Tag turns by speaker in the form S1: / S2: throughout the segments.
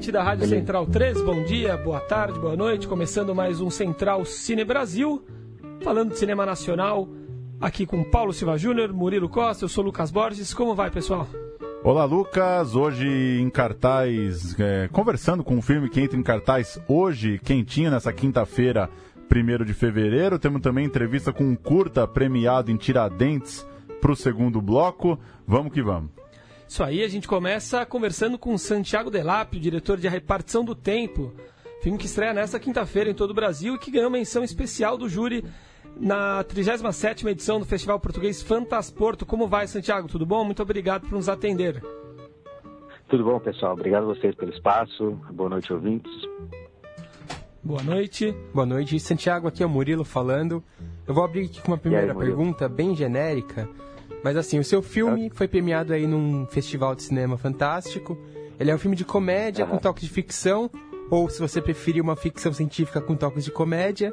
S1: Ouvinte da Rádio Central 3, bom dia, boa tarde, boa noite. Começando mais um Central Cine Brasil, falando de cinema nacional, aqui com Paulo Silva Júnior, Murilo Costa, eu sou Lucas Borges. Como vai, pessoal?
S2: Olá, Lucas. Hoje em cartaz, é, conversando com um filme que entra em cartaz hoje, quentinho, nessa quinta-feira, 1 de fevereiro. Temos também entrevista com um curta premiado em Tiradentes para o segundo bloco. Vamos que vamos.
S1: Isso aí, a gente começa conversando com Santiago Delapio, diretor de A Repartição do Tempo, filme que estreia nesta quinta-feira em todo o Brasil e que ganhou menção especial do júri na 37ª edição do Festival Português Fantasporto. Como vai, Santiago? Tudo bom? Muito obrigado por nos atender.
S3: Tudo bom, pessoal. Obrigado a vocês pelo espaço. Boa noite, ouvintes.
S1: Boa noite.
S4: Boa noite. Santiago, aqui é o Murilo falando. Eu vou abrir aqui com uma primeira
S3: aí,
S4: pergunta bem genérica. Mas assim, o seu filme foi premiado aí num festival de cinema fantástico. Ele é um filme de comédia com
S3: Aham.
S4: toques de ficção, ou se você preferir uma ficção científica com toques de comédia.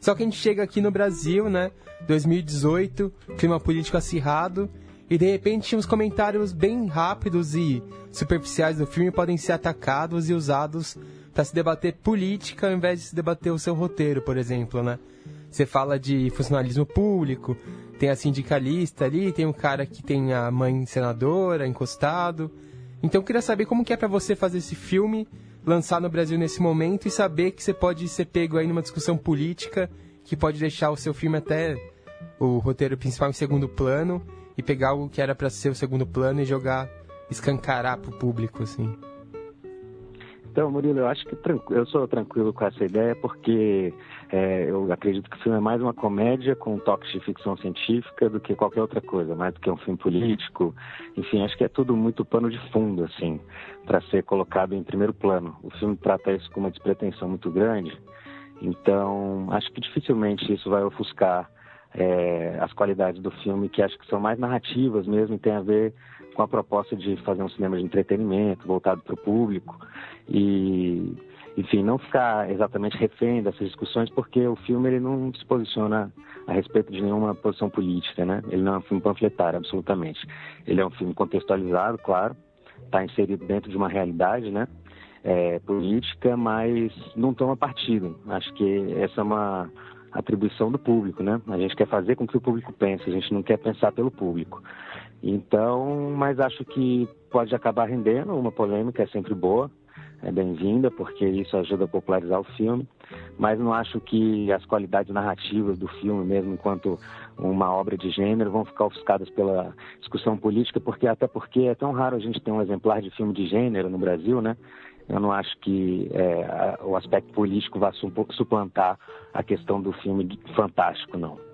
S4: Só que a gente chega aqui no Brasil, né? 2018, clima político acirrado, e de repente uns comentários bem rápidos e superficiais do filme podem ser atacados e usados para se debater política ao invés de se debater o seu roteiro, por exemplo, né? Você fala de funcionalismo público, tem a sindicalista ali, tem um cara que tem a mãe senadora encostado. Então eu queria saber como que é pra você fazer esse filme, lançar no Brasil nesse momento e saber que você pode ser pego aí numa discussão política que pode deixar o seu filme até o roteiro principal em segundo plano e pegar algo que era pra ser o segundo plano e jogar, escancarar pro público, assim.
S3: Então, Murilo, eu acho que eu sou tranquilo com essa ideia porque é, eu acredito que o filme é mais uma comédia com toques de ficção científica do que qualquer outra coisa, mais do que um filme político. Enfim, acho que é tudo muito pano de fundo, assim, para ser colocado em primeiro plano. O filme trata isso com uma despretensão muito grande, então acho que dificilmente isso vai ofuscar é, as qualidades do filme, que acho que são mais narrativas mesmo e tem a ver com a proposta de fazer um cinema de entretenimento voltado para o público e enfim não ficar exatamente refém dessas discussões porque o filme ele não se posiciona a respeito de nenhuma posição política né ele não é um filme panfletário absolutamente ele é um filme contextualizado claro está inserido dentro de uma realidade né é, política mas não toma partido acho que essa é uma atribuição do público, né? A gente quer fazer com que o público pense, a gente não quer pensar pelo público. Então, mas acho que pode acabar rendendo uma polêmica, é sempre boa, é bem-vinda, porque isso ajuda a popularizar o filme, mas não acho que as qualidades narrativas do filme, mesmo enquanto uma obra de gênero, vão ficar ofuscadas pela discussão política, porque até porque é tão raro a gente ter um exemplar de filme de gênero no Brasil, né? Eu não acho que é, o aspecto político vá su- suplantar a questão do filme fantástico, não.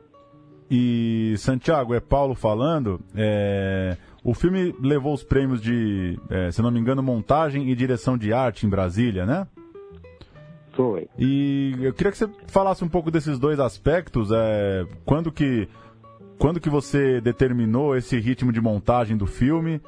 S2: E Santiago, é Paulo falando. é, O filme levou os prêmios de, é, se não me engano, montagem e direção de arte em Brasília, né?
S3: Foi.
S2: E eu queria que você falasse um pouco desses dois aspectos. É, quando que quando que você determinou esse ritmo de montagem do filme?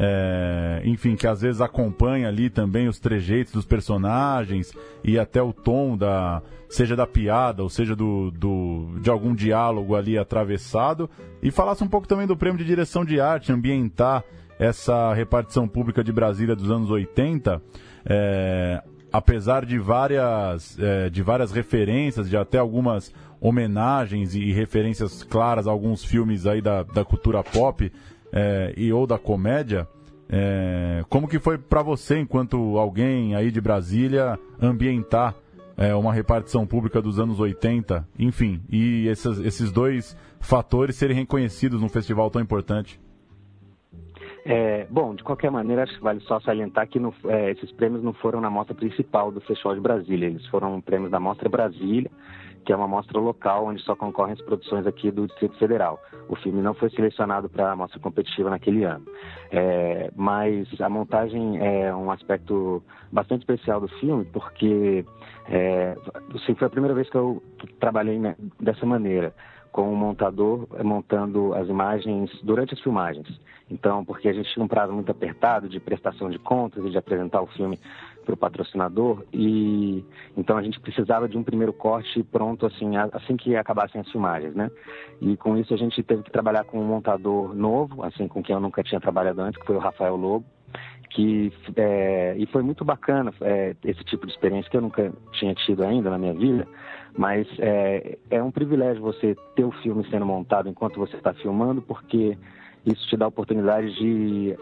S2: É, enfim, que às vezes acompanha ali também os trejeitos dos personagens e até o tom da seja da piada ou seja do, do de algum diálogo ali atravessado. E falasse um pouco também do prêmio de direção de arte, ambientar essa repartição pública de Brasília dos anos 80, é, apesar de várias, é, de várias referências, de até algumas homenagens e referências claras a alguns filmes aí da, da cultura pop é, e ou da comédia, é, como que foi para você, enquanto alguém aí de Brasília, ambientar é, uma repartição pública dos anos 80, enfim, e esses, esses dois fatores serem reconhecidos num festival tão importante?
S3: É, bom, de qualquer maneira, acho que vale só salientar que é, esses prêmios não foram na mostra principal do Festival de Brasília, eles foram prêmios da Mostra Brasília, que é uma mostra local onde só concorrem as produções aqui do Distrito Federal. O filme não foi selecionado para a mostra competitiva naquele ano. É, mas a montagem é um aspecto bastante especial do filme, porque é, assim, foi a primeira vez que eu trabalhei né, dessa maneira com o montador montando as imagens durante as filmagens. Então, porque a gente tinha um prazo muito apertado de prestação de contas e de apresentar o filme para o patrocinador e então a gente precisava de um primeiro corte pronto assim assim que acabassem as filmagens, né? E com isso a gente teve que trabalhar com um montador novo, assim com quem eu nunca tinha trabalhado antes, que foi o Rafael Lobo que é, e foi muito bacana é, esse tipo de experiência que eu nunca tinha tido ainda na minha vida, mas é, é um privilégio você ter o filme sendo montado enquanto você está filmando, porque isso te dá a oportunidade de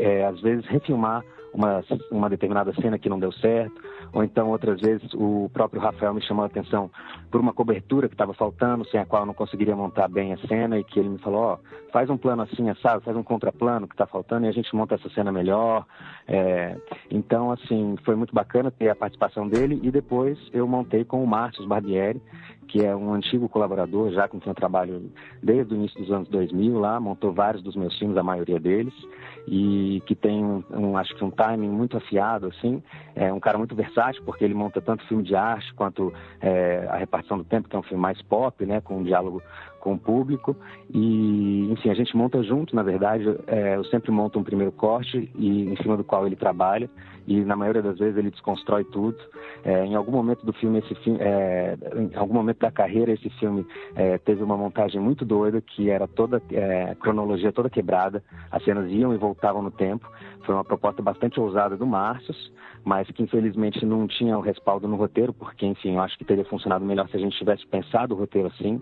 S3: é, às vezes refilmar uma, uma determinada cena que não deu certo, ou então outras vezes o próprio Rafael me chamou a atenção por uma cobertura que estava faltando, sem a qual eu não conseguiria montar bem a cena, e que ele me falou, ó, oh, faz um plano assim, sabe, faz um contraplano que está faltando e a gente monta essa cena melhor. É, então, assim, foi muito bacana ter a participação dele, e depois eu montei com o Márcio Barbieri, que é um antigo colaborador, já com quem eu trabalho desde o início dos anos 2000 lá, montou vários dos meus filmes, a maioria deles, e que tem, um, um, acho que um timing muito afiado, assim, é um cara muito versátil, porque ele monta tanto filme de arte quanto é, A Repartição do Tempo, que é um filme mais pop, né, com um diálogo com o público e, enfim, a gente monta junto, na verdade, é, eu sempre monto um primeiro corte e em cima do qual ele trabalha e na maioria das vezes ele desconstrói tudo. É, em algum momento do filme, esse filme, é, em algum momento da carreira, esse filme é, teve uma montagem muito doida que era toda é, a cronologia toda quebrada, as cenas iam e voltavam no tempo. Foi uma proposta bastante ousada do Márcio, mas que infelizmente não tinha o respaldo no roteiro, porque, enfim, eu acho que teria funcionado melhor se a gente tivesse pensado o roteiro assim,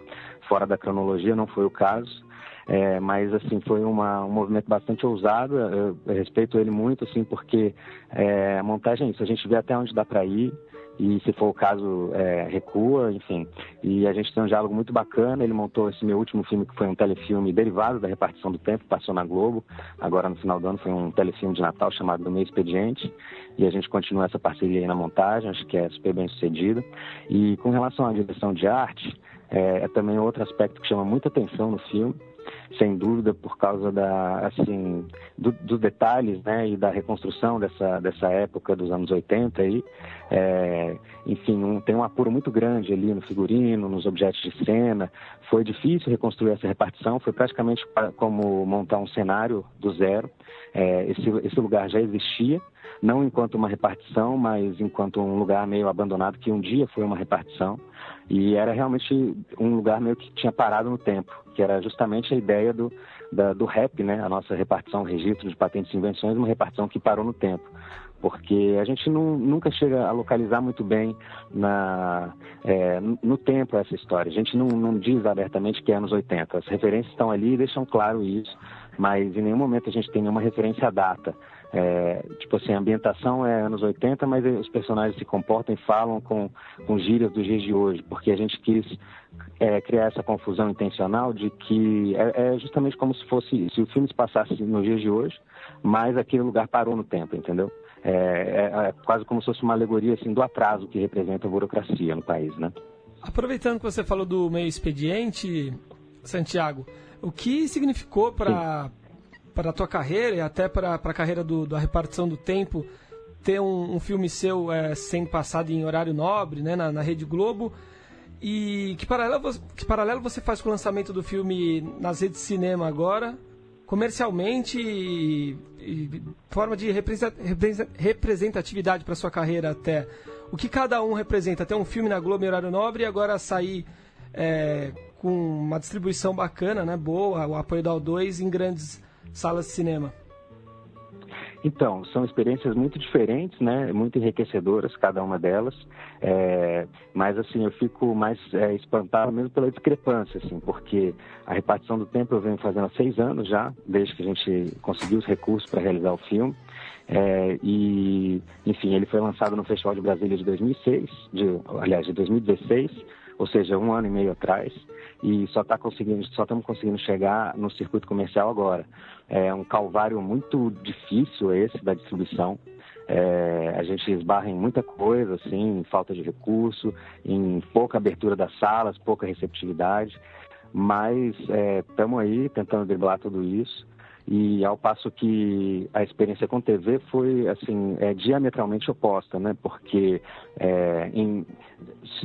S3: fora da cronologia, não foi o caso. É, mas assim foi uma, um movimento bastante ousado. Eu, eu, respeito ele muito, assim, porque é, a montagem é isso. A gente vê até onde dá para ir e se for o caso é, recua, enfim. E a gente tem um diálogo muito bacana. Ele montou esse meu último filme que foi um telefilme derivado da repartição do tempo, passou na Globo. Agora no final do ano foi um telefilme de Natal chamado Do Meio Expediente e a gente continua essa parceria aí na montagem. Acho que é super bem sucedida. E com relação à direção de arte, é, é também outro aspecto que chama muita atenção no filme sem dúvida por causa da assim do, dos detalhes né e da reconstrução dessa dessa época dos anos 80 aí. É, enfim um, tem um apuro muito grande ali no figurino nos objetos de cena. Foi difícil reconstruir essa repartição foi praticamente como montar um cenário do zero. É, esse esse lugar já existia não enquanto uma repartição, mas enquanto um lugar meio abandonado que um dia foi uma repartição e era realmente um lugar meio que tinha parado no tempo, que era justamente a ideia do, da, do REP, né? A nossa repartição, registro de patentes e invenções, uma repartição que parou no tempo porque a gente não, nunca chega a localizar muito bem na, é, no tempo essa história. A gente não, não, diz abertamente que é anos 80. As referências estão ali e deixam claro isso, mas em nenhum momento a gente tem nenhuma referência à data. É, tipo assim, a ambientação é anos 80, mas os personagens se comportam e falam com, com gírias dos dias de hoje, porque a gente quis é, criar essa confusão intencional de que é, é, justamente como se fosse, se o filme se passasse nos dias de hoje, mas aquele lugar parou no tempo, entendeu? É, é, é quase como se fosse uma alegoria assim, do atraso que representa a burocracia no país, né?
S1: Aproveitando que você falou do meio expediente, Santiago, o que significou para para a tua carreira e até para a carreira do, da repartição do tempo ter um, um filme seu é, sendo passado em horário nobre, né, na, na Rede Globo. E que paralelo, que paralelo você faz com o lançamento do filme nas redes de cinema agora, comercialmente e, e forma de representatividade para sua carreira até? O que cada um representa? Ter um filme na Globo em horário nobre e agora sair é, com uma distribuição bacana, né, boa, o apoio da O2 em grandes salas de cinema?
S3: Então, são experiências muito diferentes, né? Muito enriquecedoras, cada uma delas. É, mas, assim, eu fico mais é, espantado mesmo pela discrepância, assim, porque a repartição do tempo eu venho fazendo há seis anos já, desde que a gente conseguiu os recursos para realizar o filme. É, e, enfim, ele foi lançado no Festival de Brasília de 2006, de, aliás, de 2016, ou seja, um ano e meio atrás e só tá conseguindo, só estamos conseguindo chegar no circuito comercial agora. É um calvário muito difícil esse da distribuição. É, a gente esbarra em muita coisa, assim, em falta de recurso, em pouca abertura das salas, pouca receptividade, mas estamos é, aí tentando driblar tudo isso. E ao passo que a experiência com TV foi assim é, diametralmente oposta, né? Porque é, em,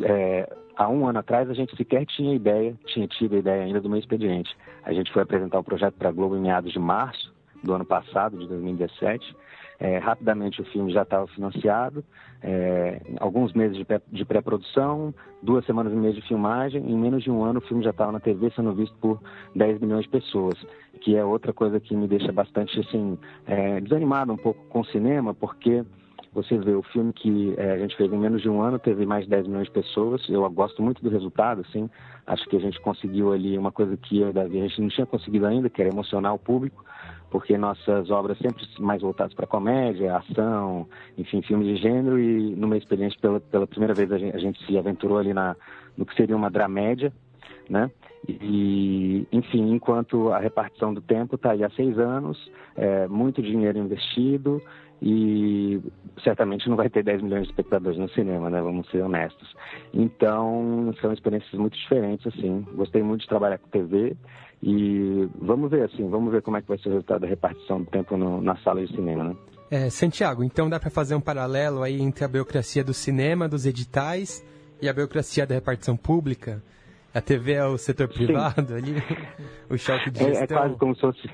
S3: é, há um ano atrás a gente sequer tinha ideia, tinha tido a ideia ainda do meu expediente. A gente foi apresentar o projeto para a Globo em meados de março do ano passado, de 2017. É, rapidamente o filme já estava financiado, é, alguns meses de pré-produção, duas semanas e meia de filmagem, em menos de um ano o filme já estava na TV sendo visto por 10 milhões de pessoas, que é outra coisa que me deixa bastante assim, é, desanimado um pouco com o cinema, porque você vê o filme que é, a gente fez em menos de um ano, teve mais de 10 milhões de pessoas. Eu gosto muito do resultado, assim. Acho que a gente conseguiu ali uma coisa que eu Davi a gente não tinha conseguido ainda, que era emocionar o público, porque nossas obras sempre mais voltadas para comédia, ação, enfim, filmes de gênero. E numa experiência pela, pela primeira vez a gente, a gente se aventurou ali na, no que seria uma dramédia, né? E, enfim, enquanto a repartição do tempo está aí há seis anos, é, muito dinheiro investido, e certamente não vai ter 10 milhões de espectadores no cinema, né? Vamos ser honestos. Então, são experiências muito diferentes, assim. Gostei muito de trabalhar com TV e vamos ver, assim, vamos ver como é que vai ser o resultado da repartição do tempo no, na sala de cinema, né?
S4: É, Santiago, então dá para fazer um paralelo aí entre a burocracia do cinema, dos editais e a burocracia da repartição pública? A TV é o setor privado Sim. ali? o choque de gestão?
S3: É, é quase como se fosse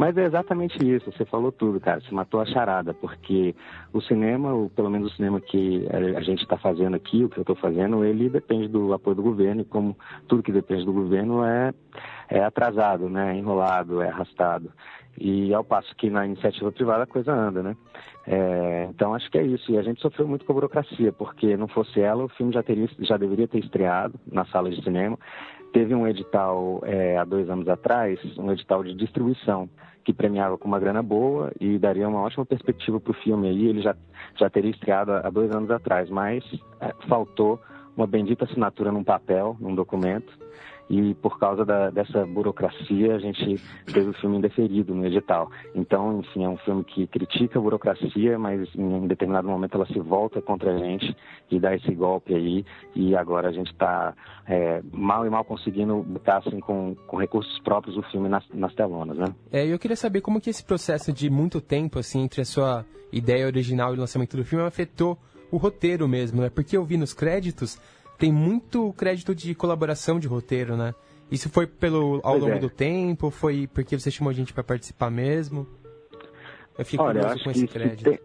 S3: mas é exatamente isso, você falou tudo, cara, você matou a charada, porque o cinema, ou pelo menos o cinema que a gente está fazendo aqui, o que eu estou fazendo, ele depende do apoio do governo, e como tudo que depende do governo é, é atrasado, né, é enrolado, é arrastado. E ao passo que na iniciativa privada a coisa anda, né? É, então acho que é isso. E a gente sofreu muito com a burocracia, porque não fosse ela, o filme já, teria, já deveria ter estreado na sala de cinema. Teve um edital é, há dois anos atrás, um edital de distribuição que premiava com uma grana boa e daria uma ótima perspectiva para o filme aí. Ele já, já teria estreado há dois anos atrás, mas é, faltou uma bendita assinatura num papel, num documento, e por causa da, dessa burocracia a gente teve o filme indeferido no edital. Então, enfim, é um filme que critica a burocracia, mas em determinado momento ela se volta contra a gente e dá esse golpe aí, e agora a gente está é, mal e mal conseguindo botar assim com, com recursos próprios o filme nas, nas telonas, né?
S4: É, eu queria saber como que esse processo de muito tempo, assim, entre a sua ideia original e o lançamento do filme afetou o roteiro mesmo, né? Porque eu vi nos créditos tem muito crédito de colaboração de roteiro, né? Isso foi pelo ao pois longo é. do tempo? Foi porque você chamou a gente para participar mesmo?
S3: Eu fico Olha, curioso com esse crédito. Tem...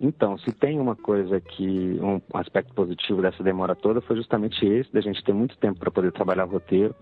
S3: Então, se tem uma coisa que um aspecto positivo dessa demora toda foi justamente esse, da gente ter muito tempo para poder trabalhar o roteiro,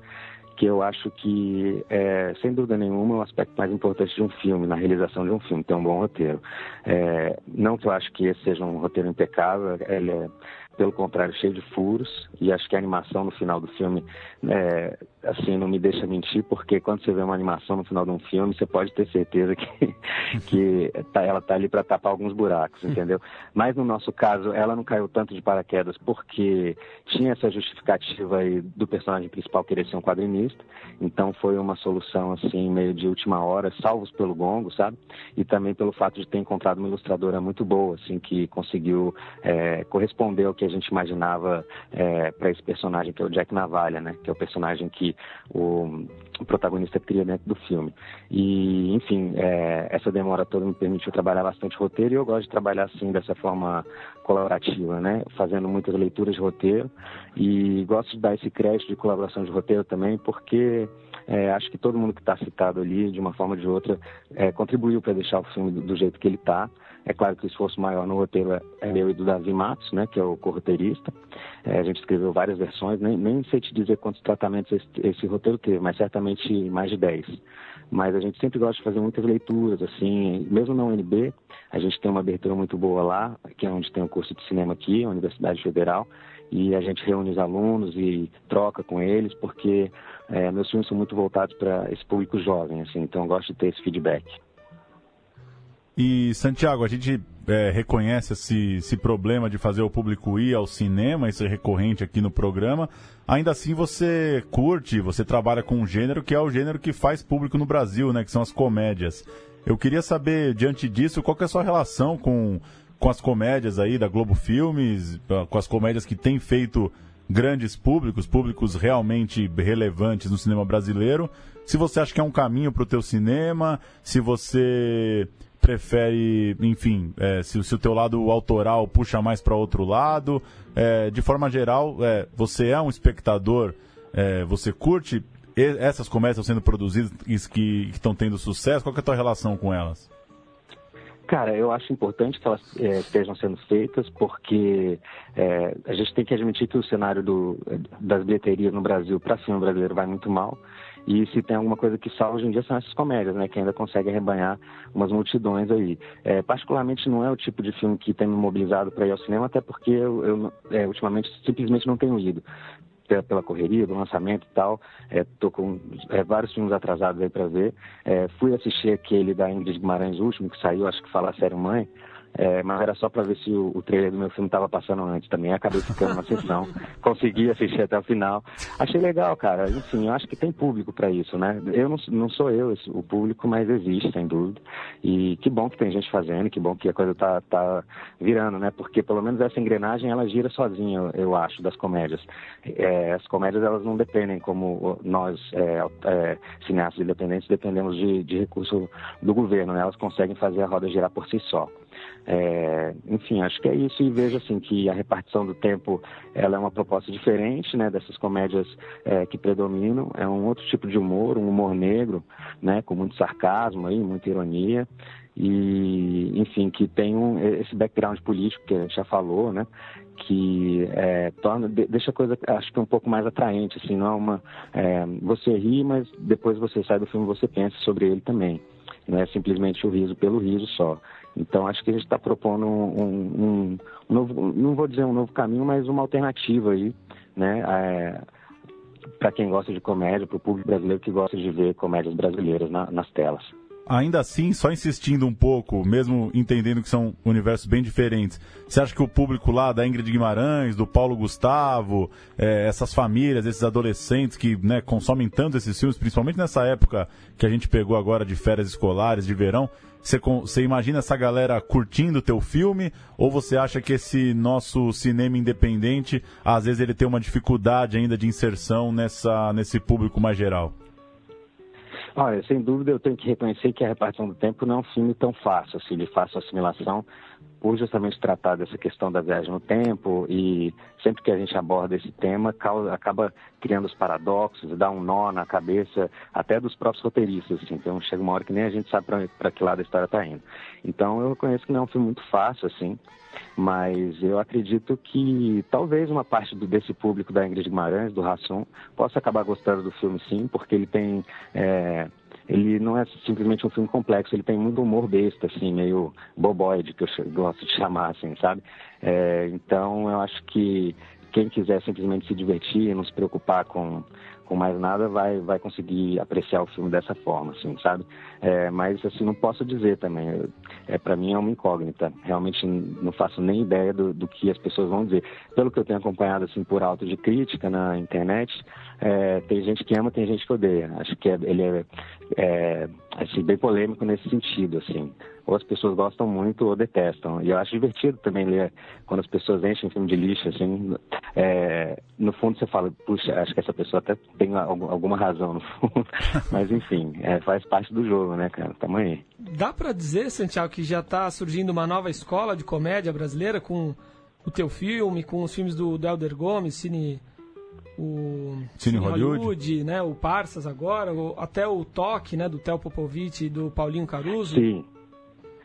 S3: que eu acho que, é, sem dúvida nenhuma, é um aspecto mais importante de um filme, na realização de um filme, ter um bom roteiro. É, não que eu acho que esse seja um roteiro impecável, ele é pelo contrário, cheio de furos, e acho que a animação no final do filme, é, assim, não me deixa mentir, porque quando você vê uma animação no final de um filme, você pode ter certeza que, que tá, ela tá ali para tapar alguns buracos, entendeu? Mas no nosso caso, ela não caiu tanto de paraquedas porque tinha essa justificativa aí do personagem principal querer ser um quadrinista, então foi uma solução, assim, meio de última hora, salvos pelo gongo, sabe? E também pelo fato de ter encontrado uma ilustradora muito boa, assim, que conseguiu é, corresponder ao que que a gente imaginava é, para esse personagem, que é o Jack Navalha, né? Que é o personagem que o, o protagonista cria dentro do filme. E, enfim, é, essa demora toda me permitiu trabalhar bastante roteiro e eu gosto de trabalhar assim, dessa forma colaborativa, né? Fazendo muitas leituras de roteiro e gosto de dar esse crédito de colaboração de roteiro também, porque é, acho que todo mundo que está citado ali, de uma forma ou de outra, é, contribuiu para deixar o filme do, do jeito que ele está. É claro que o esforço maior no roteiro é meu e do Davi Matos, né, que é o corroteirista. É, a gente escreveu várias versões, nem, nem sei te dizer quantos tratamentos esse, esse roteiro teve, mas certamente mais de 10. Mas a gente sempre gosta de fazer muitas leituras, assim, mesmo na UNB, a gente tem uma abertura muito boa lá, que é onde tem o um curso de cinema aqui, a Universidade Federal, e a gente reúne os alunos e troca com eles, porque é, meus filmes são muito voltados para esse público jovem, assim, então eu gosto de ter esse feedback.
S2: E, Santiago, a gente é, reconhece esse, esse, problema de fazer o público ir ao cinema, isso é recorrente aqui no programa. Ainda assim, você curte, você trabalha com um gênero que é o gênero que faz público no Brasil, né? Que são as comédias. Eu queria saber, diante disso, qual que é a sua relação com, com as comédias aí da Globo Filmes, com as comédias que têm feito grandes públicos, públicos realmente relevantes no cinema brasileiro. Se você acha que é um caminho para o teu cinema, se você prefere, enfim, é, se, se, o teu lado autoral puxa mais para outro lado. É, de forma geral, é, você é um espectador, é, você curte essas comédias sendo produzidas que estão tendo sucesso? Qual é a tua relação com elas?
S3: Cara, eu acho importante que elas é, estejam sendo feitas, porque é, a gente tem que admitir que o cenário do, das bilheterias no Brasil para cinema brasileiro vai muito mal. E se tem alguma coisa que salva hoje em dia são essas comédias, né? Que ainda conseguem arrebanhar umas multidões aí. É, particularmente não é o tipo de filme que tem me mobilizado para ir ao cinema, até porque eu, eu é, ultimamente simplesmente não tenho ido pela correria do lançamento e tal. É, com é, vários filmes atrasados aí para ver. É, fui assistir aquele da Ingrid Guimarães, último, que saiu, acho que fala a série Mãe. É, mas era só para ver se o, o, trailer do meu filme estava passando antes também. Acabei ficando na sessão, consegui assistir até o final. Achei legal, cara. Enfim, eu acho que tem público para isso, né? Eu não, não sou eu esse, o público, mas existe, sem dúvida. E que bom que tem gente fazendo, que bom que a coisa tá, tá virando, né? Porque pelo menos essa engrenagem ela gira sozinha, eu, eu acho, das comédias. É, as comédias elas não dependem como nós, é, é, cineastas independentes, dependemos de, de recurso do governo, né? Elas conseguem fazer a roda girar por si só. É, enfim, acho que é isso e vejo assim que a repartição do tempo ela é uma proposta diferente, né, dessas comédias é, que predominam. É um outro tipo de humor, um humor negro, né, com muito sarcasmo aí, muita ironia. E, enfim, que tem um, esse background político que a gente já falou, né, que é, torna deixa a coisa acho que um pouco mais atraente assim não é uma é, você ri mas depois você sai do filme você pensa sobre ele também. Não é simplesmente o riso pelo riso só então, acho que a gente está propondo um, um, um, novo, não vou dizer um novo caminho, mas uma alternativa aí, né? É, para quem gosta de comédia, para o público brasileiro que gosta de ver comédias brasileiras na, nas telas.
S2: Ainda assim, só insistindo um pouco, mesmo entendendo que são universos bem diferentes, você acha que o público lá da Ingrid Guimarães, do Paulo Gustavo, é, essas famílias, esses adolescentes que né, consomem tanto esses filmes, principalmente nessa época que a gente pegou agora de férias escolares, de verão, você, você imagina essa galera curtindo o teu filme? Ou você acha que esse nosso cinema independente, às vezes ele tem uma dificuldade ainda de inserção nessa, nesse público mais geral?
S3: Olha, sem dúvida eu tenho que reconhecer que a repartição do tempo não é um filme tão fácil, assim, de fácil assimilação, por justamente tratar dessa questão da viagem no tempo e sempre que a gente aborda esse tema, causa, acaba criando os paradoxos dá um nó na cabeça até dos próprios roteiristas, assim, então chega uma hora que nem a gente sabe para que lado a história está indo. Então eu reconheço que não é um filme muito fácil, assim, mas eu acredito que talvez uma parte do, desse público da Ingrid Guimarães, do Rassum, possa acabar gostando do filme sim, porque ele tem. É, ele não é simplesmente um filme complexo, ele tem muito humor besta, assim, meio boboide, que eu gosto de chamar, assim, sabe? É, então eu acho que quem quiser simplesmente se divertir não se preocupar com com mais nada vai vai conseguir apreciar o filme dessa forma, assim, sabe? É, mas assim não posso dizer também. É para mim é uma incógnita. Realmente não faço nem ideia do, do, que as pessoas vão dizer. Pelo que eu tenho acompanhado assim por alto de crítica na internet, é, tem gente que ama, tem gente que odeia. Acho que é, ele é, é assim, bem polêmico nesse sentido, assim ou as pessoas gostam muito ou detestam. E eu acho divertido também ler quando as pessoas enchem filme de lixo, assim. É, no fundo você fala, puxa, acho que essa pessoa até tem alguma razão no fundo. Mas enfim, é, faz parte do jogo, né, cara? Tamo aí.
S1: Dá para dizer, Santiago, que já tá surgindo uma nova escola de comédia brasileira com o teu filme, com os filmes do, do Helder Gomes, Cine o
S2: Cine, Cine Hollywood.
S1: Hollywood. né, o Parsas agora, o, até o Toque, né, do Theo Popovic e do Paulinho Caruso.
S3: Sim.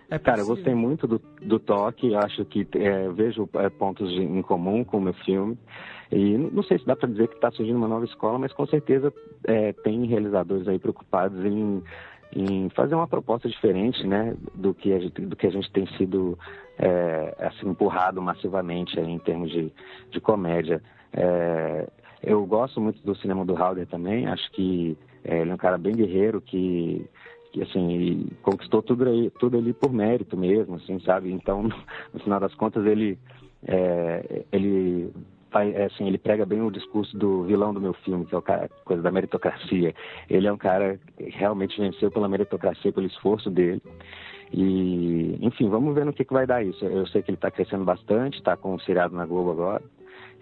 S3: É Cara, eu gostei muito do, do toque, acho que é, vejo é, pontos de, em comum com o meu filme. E não sei se dá para dizer que está surgindo uma nova escola, mas com certeza é, tem realizadores aí preocupados em, em fazer uma proposta diferente né, do, que a gente, do que a gente tem sido é, assim, empurrado massivamente aí, em termos de, de comédia. É, eu gosto muito do cinema do Halder também, acho que ele é um cara bem guerreiro que que assim conquistou tudo aí, tudo ali por mérito mesmo, assim, sabe? Então, no final das contas, ele é, ele é, assim, ele prega bem o discurso do vilão do meu filme, que é o cara, coisa da meritocracia. Ele é um cara que realmente venceu pela meritocracia, pelo esforço dele. E, enfim, vamos ver no que, que vai dar isso. Eu sei que ele está crescendo bastante, está com o seriado na Globo agora.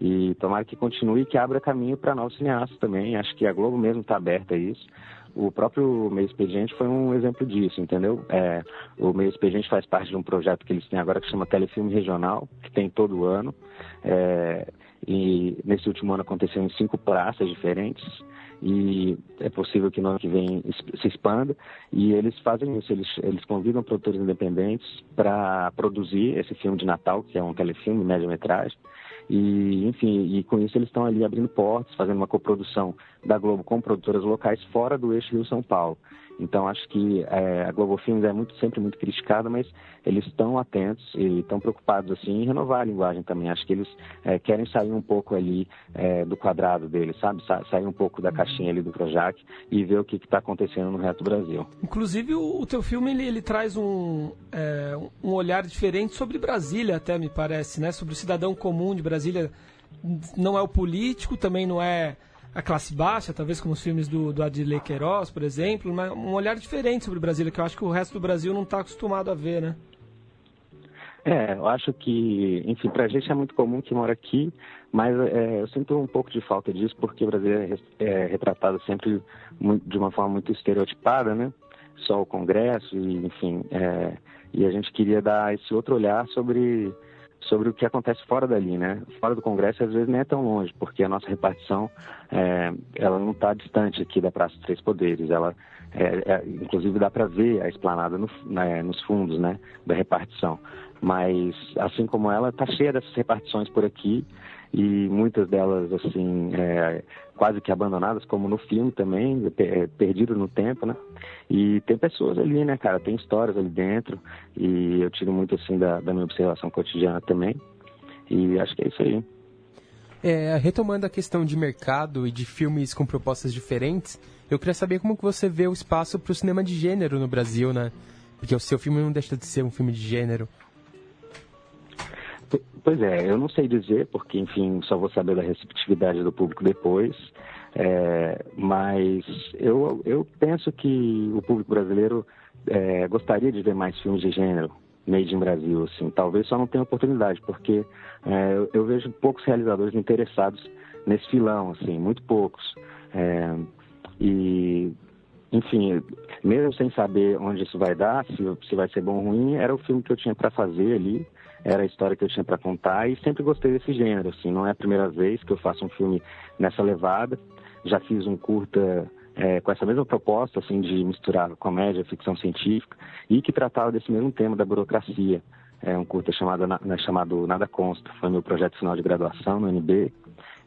S3: E tomara que continue e que abra caminho para novos cineastas também. Acho que a Globo mesmo está aberta a isso. O próprio Meio Expediente foi um exemplo disso, entendeu? É, o Meio Expediente faz parte de um projeto que eles têm agora que chama Telefilme Regional, que tem todo ano. É, e nesse último ano aconteceu em cinco praças diferentes e é possível que no ano que vem se expanda. E eles fazem isso, eles, eles convidam produtores independentes para produzir esse filme de Natal, que é um telefilme, média-metragem. E, enfim, e com isso eles estão ali abrindo portas, fazendo uma coprodução da Globo com produtoras locais fora do eixo Rio-São Paulo. Então acho que é, a Globo Filmes é muito, sempre muito criticada, mas eles estão atentos e estão preocupados assim em renovar a linguagem também. Acho que eles é, querem sair um pouco ali é, do quadrado deles, sabe? Sa sair um pouco da caixinha ali do Projac e ver o que está acontecendo no resto do Brasil.
S1: Inclusive o, o teu filme ele, ele traz um, é, um olhar diferente sobre Brasília, até me parece, né? Sobre o cidadão comum de Brasília. Não é o político, também não é a classe baixa, talvez como os filmes do, do Adilei Queiroz, por exemplo, mas um olhar diferente sobre Brasília, que eu acho que o resto do Brasil não está acostumado a ver, né?
S3: É, eu acho que, enfim, para a gente é muito comum que mora aqui, mas é, eu sinto um pouco de falta disso, porque o Brasil é, é retratado sempre de uma forma muito estereotipada, né? Só o Congresso, e, enfim, é, e a gente queria dar esse outro olhar sobre sobre o que acontece fora dali, né? Fora do Congresso, às vezes nem é tão longe, porque a nossa repartição, é, ela não está distante aqui da Praça dos Três Poderes. Ela, é, é, inclusive, dá para ver a esplanada no, né, nos fundos, né, da repartição. Mas, assim como ela, está cheia dessas repartições por aqui e muitas delas, assim, é, quase que abandonadas, como no filme também, é, perdidas no tempo, né? E tem pessoas ali, né, cara? Tem histórias ali dentro e eu tiro muito, assim, da, da minha observação cotidiana também. E acho que é isso aí.
S4: É, retomando a questão de mercado e de filmes com propostas diferentes, eu queria saber como que você vê o espaço para o cinema de gênero no Brasil, né? Porque o seu filme não deixa de ser um filme de gênero.
S3: Pois é, eu não sei dizer, porque, enfim, só vou saber da receptividade do público depois. É, mas eu, eu penso que o público brasileiro é, gostaria de ver mais filmes de gênero made in Brasil, assim. Talvez só não tenha oportunidade, porque é, eu, vejo poucos realizadores interessados nesse filão, assim, muito poucos. É, e, enfim, mesmo sem saber onde isso vai dar, se, se vai ser bom ou ruim, era o filme que eu tinha para fazer ali era a história que eu tinha para contar e sempre gostei desse gênero, assim, não é a primeira vez que eu faço um filme nessa levada. Já fiz um curta é, com essa mesma proposta, assim, de misturar comédia, ficção científica e que tratava desse mesmo tema da burocracia. É um curta chamado, né, chamado Nada Consta, foi meu projeto final de graduação no UNB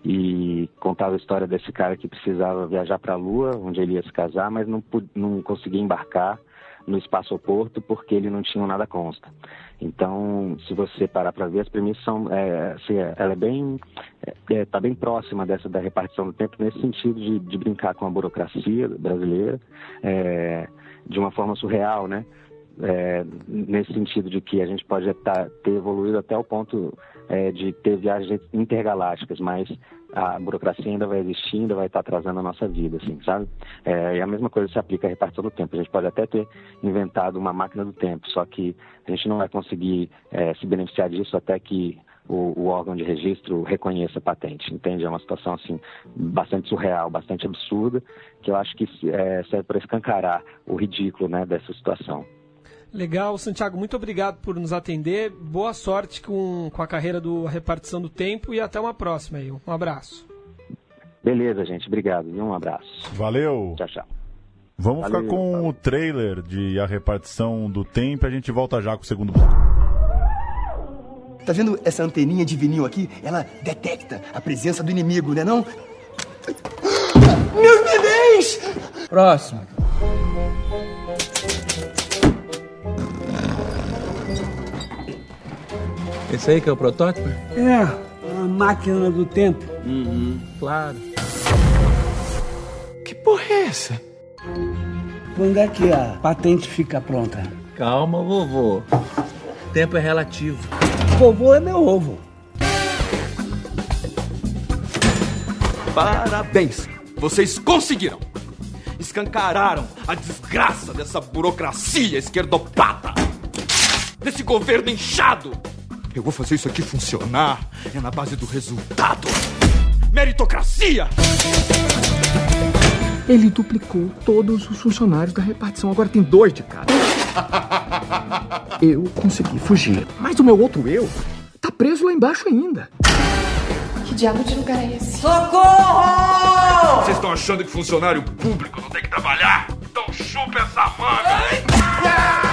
S3: e contava a história desse cara que precisava viajar para a Lua, onde ele ia se casar, mas não, não conseguia embarcar no espaço Porto porque ele não tinha nada consta. Então, se você parar para ver, as premissas são, é, assim, é, ela é bem, está é, tá bem próxima dessa da repartição do tempo nesse sentido de, de brincar com a burocracia brasileira é, de uma forma surreal, né? É, nesse sentido de que a gente pode tá, ter evoluído até o ponto é, de ter viagens intergalácticas, mas a burocracia ainda vai existir, ainda vai estar atrasando a nossa vida, assim, sabe? É, e a mesma coisa se aplica à repartição do tempo. A gente pode até ter inventado uma máquina do tempo, só que a gente não vai conseguir é, se beneficiar disso até que o, o, órgão de registro reconheça a patente, entende? É uma situação, assim, bastante surreal, bastante absurda, que eu acho que é, serve para escancarar o ridículo, né, dessa situação.
S1: Legal, Santiago, muito obrigado por nos atender. Boa sorte com, com a carreira do Repartição do Tempo e até uma próxima aí. Um abraço.
S3: Beleza, gente. Obrigado. E um abraço.
S2: Valeu.
S3: Tchau, tchau.
S2: Vamos Valeu, ficar com valeu. o trailer de A Repartição do Tempo e a gente volta já com o segundo bloco.
S5: Tá vendo essa anteninha de vinil aqui? Ela detecta a presença do inimigo, né não? Meus bebês!
S6: Próximo. Esse aí que é o protótipo?
S7: É, a máquina do tempo.
S6: Uhum, claro.
S5: Que porra é essa?
S7: Quando é que a patente fica pronta?
S6: Calma, vovô. Tempo é relativo.
S7: Vovô é meu ovo.
S8: Parabéns! Vocês conseguiram! Escancararam a desgraça dessa burocracia esquerdopata! Desse governo inchado! Eu vou fazer isso aqui funcionar. É na base do resultado. Meritocracia!
S9: Ele duplicou todos os funcionários da repartição. Agora tem dois de cada. Eu consegui fugir. Mas o meu outro eu tá preso lá embaixo ainda.
S10: Que diabo de lugar é esse?
S8: Socorro! Vocês estão achando que funcionário público não tem que trabalhar? Então chupa essa manga!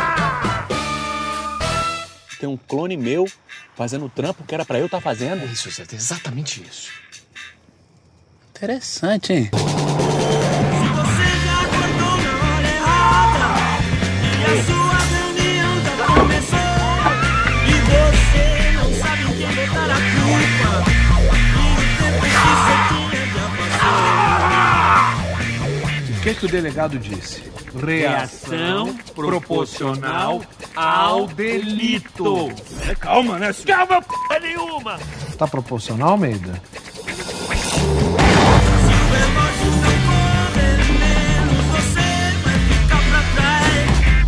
S11: Tem um clone meu fazendo o trampo que era pra eu estar tá fazendo.
S9: Isso, Zé, exatamente isso.
S11: Interessante, hein?
S9: que, que o delegado disse?
S12: Reação proporcional ao delito.
S8: É, calma, né? Calma, p nenhuma.
S9: Tá proporcional, Almeida?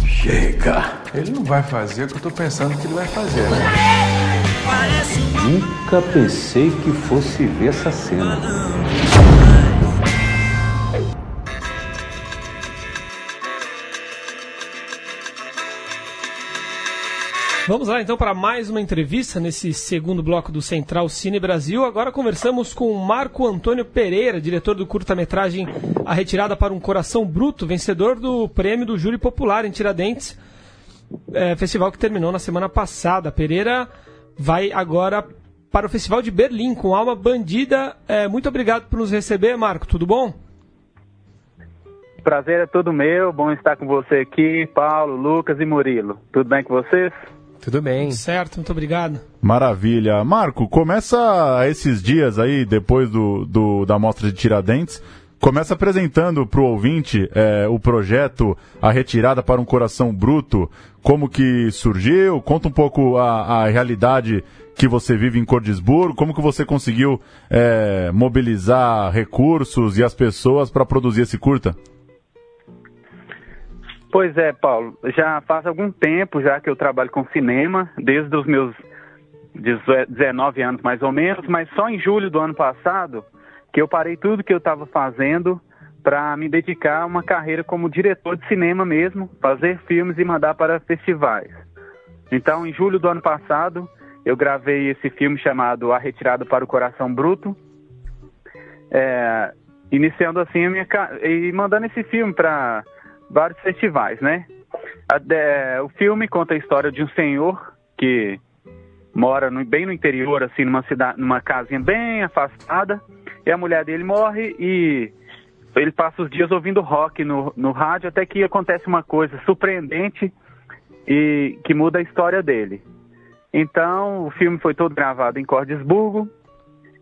S12: Chega. Ele não vai fazer o que eu tô pensando que ele vai fazer. Né?
S13: Nunca pensei que fosse ver essa cena.
S1: Vamos lá então para mais uma entrevista nesse segundo bloco do Central Cine Brasil. Agora conversamos com Marco Antônio Pereira, diretor do curta-metragem A Retirada para um Coração Bruto, vencedor do prêmio do Júri Popular em Tiradentes, é, festival que terminou na semana passada. Pereira vai agora para o Festival de Berlim com Alma Bandida. É, muito obrigado por nos receber, Marco. Tudo bom?
S14: Prazer é todo meu. Bom estar com você aqui, Paulo, Lucas e Murilo. Tudo bem com vocês?
S4: Tudo bem.
S1: Certo, muito obrigado.
S2: Maravilha. Marco, começa esses dias aí, depois do, do da mostra de Tiradentes, começa apresentando para o ouvinte é, o projeto A Retirada para um Coração Bruto, como que surgiu, conta um pouco a, a realidade que você vive em Cordisburgo, como que você conseguiu é, mobilizar recursos e as pessoas para produzir esse curta?
S14: Pois é, Paulo. Já faz algum tempo já que eu trabalho com cinema, desde os meus 19 anos mais ou menos, mas só em julho do ano passado que eu parei tudo que eu estava fazendo para me dedicar a uma carreira como diretor de cinema mesmo, fazer filmes e mandar para festivais. Então, em julho do ano passado, eu gravei esse filme chamado A Retirada para o Coração Bruto, é, iniciando assim a minha e mandando esse filme para vários festivais, né? O filme conta a história de um senhor que mora no, bem no interior, assim, numa cidade, numa casinha bem afastada, e a mulher dele morre e ele passa os dias ouvindo rock no, no rádio até que acontece uma coisa surpreendente e que muda a história dele. Então, o filme foi todo gravado em Cordesburgo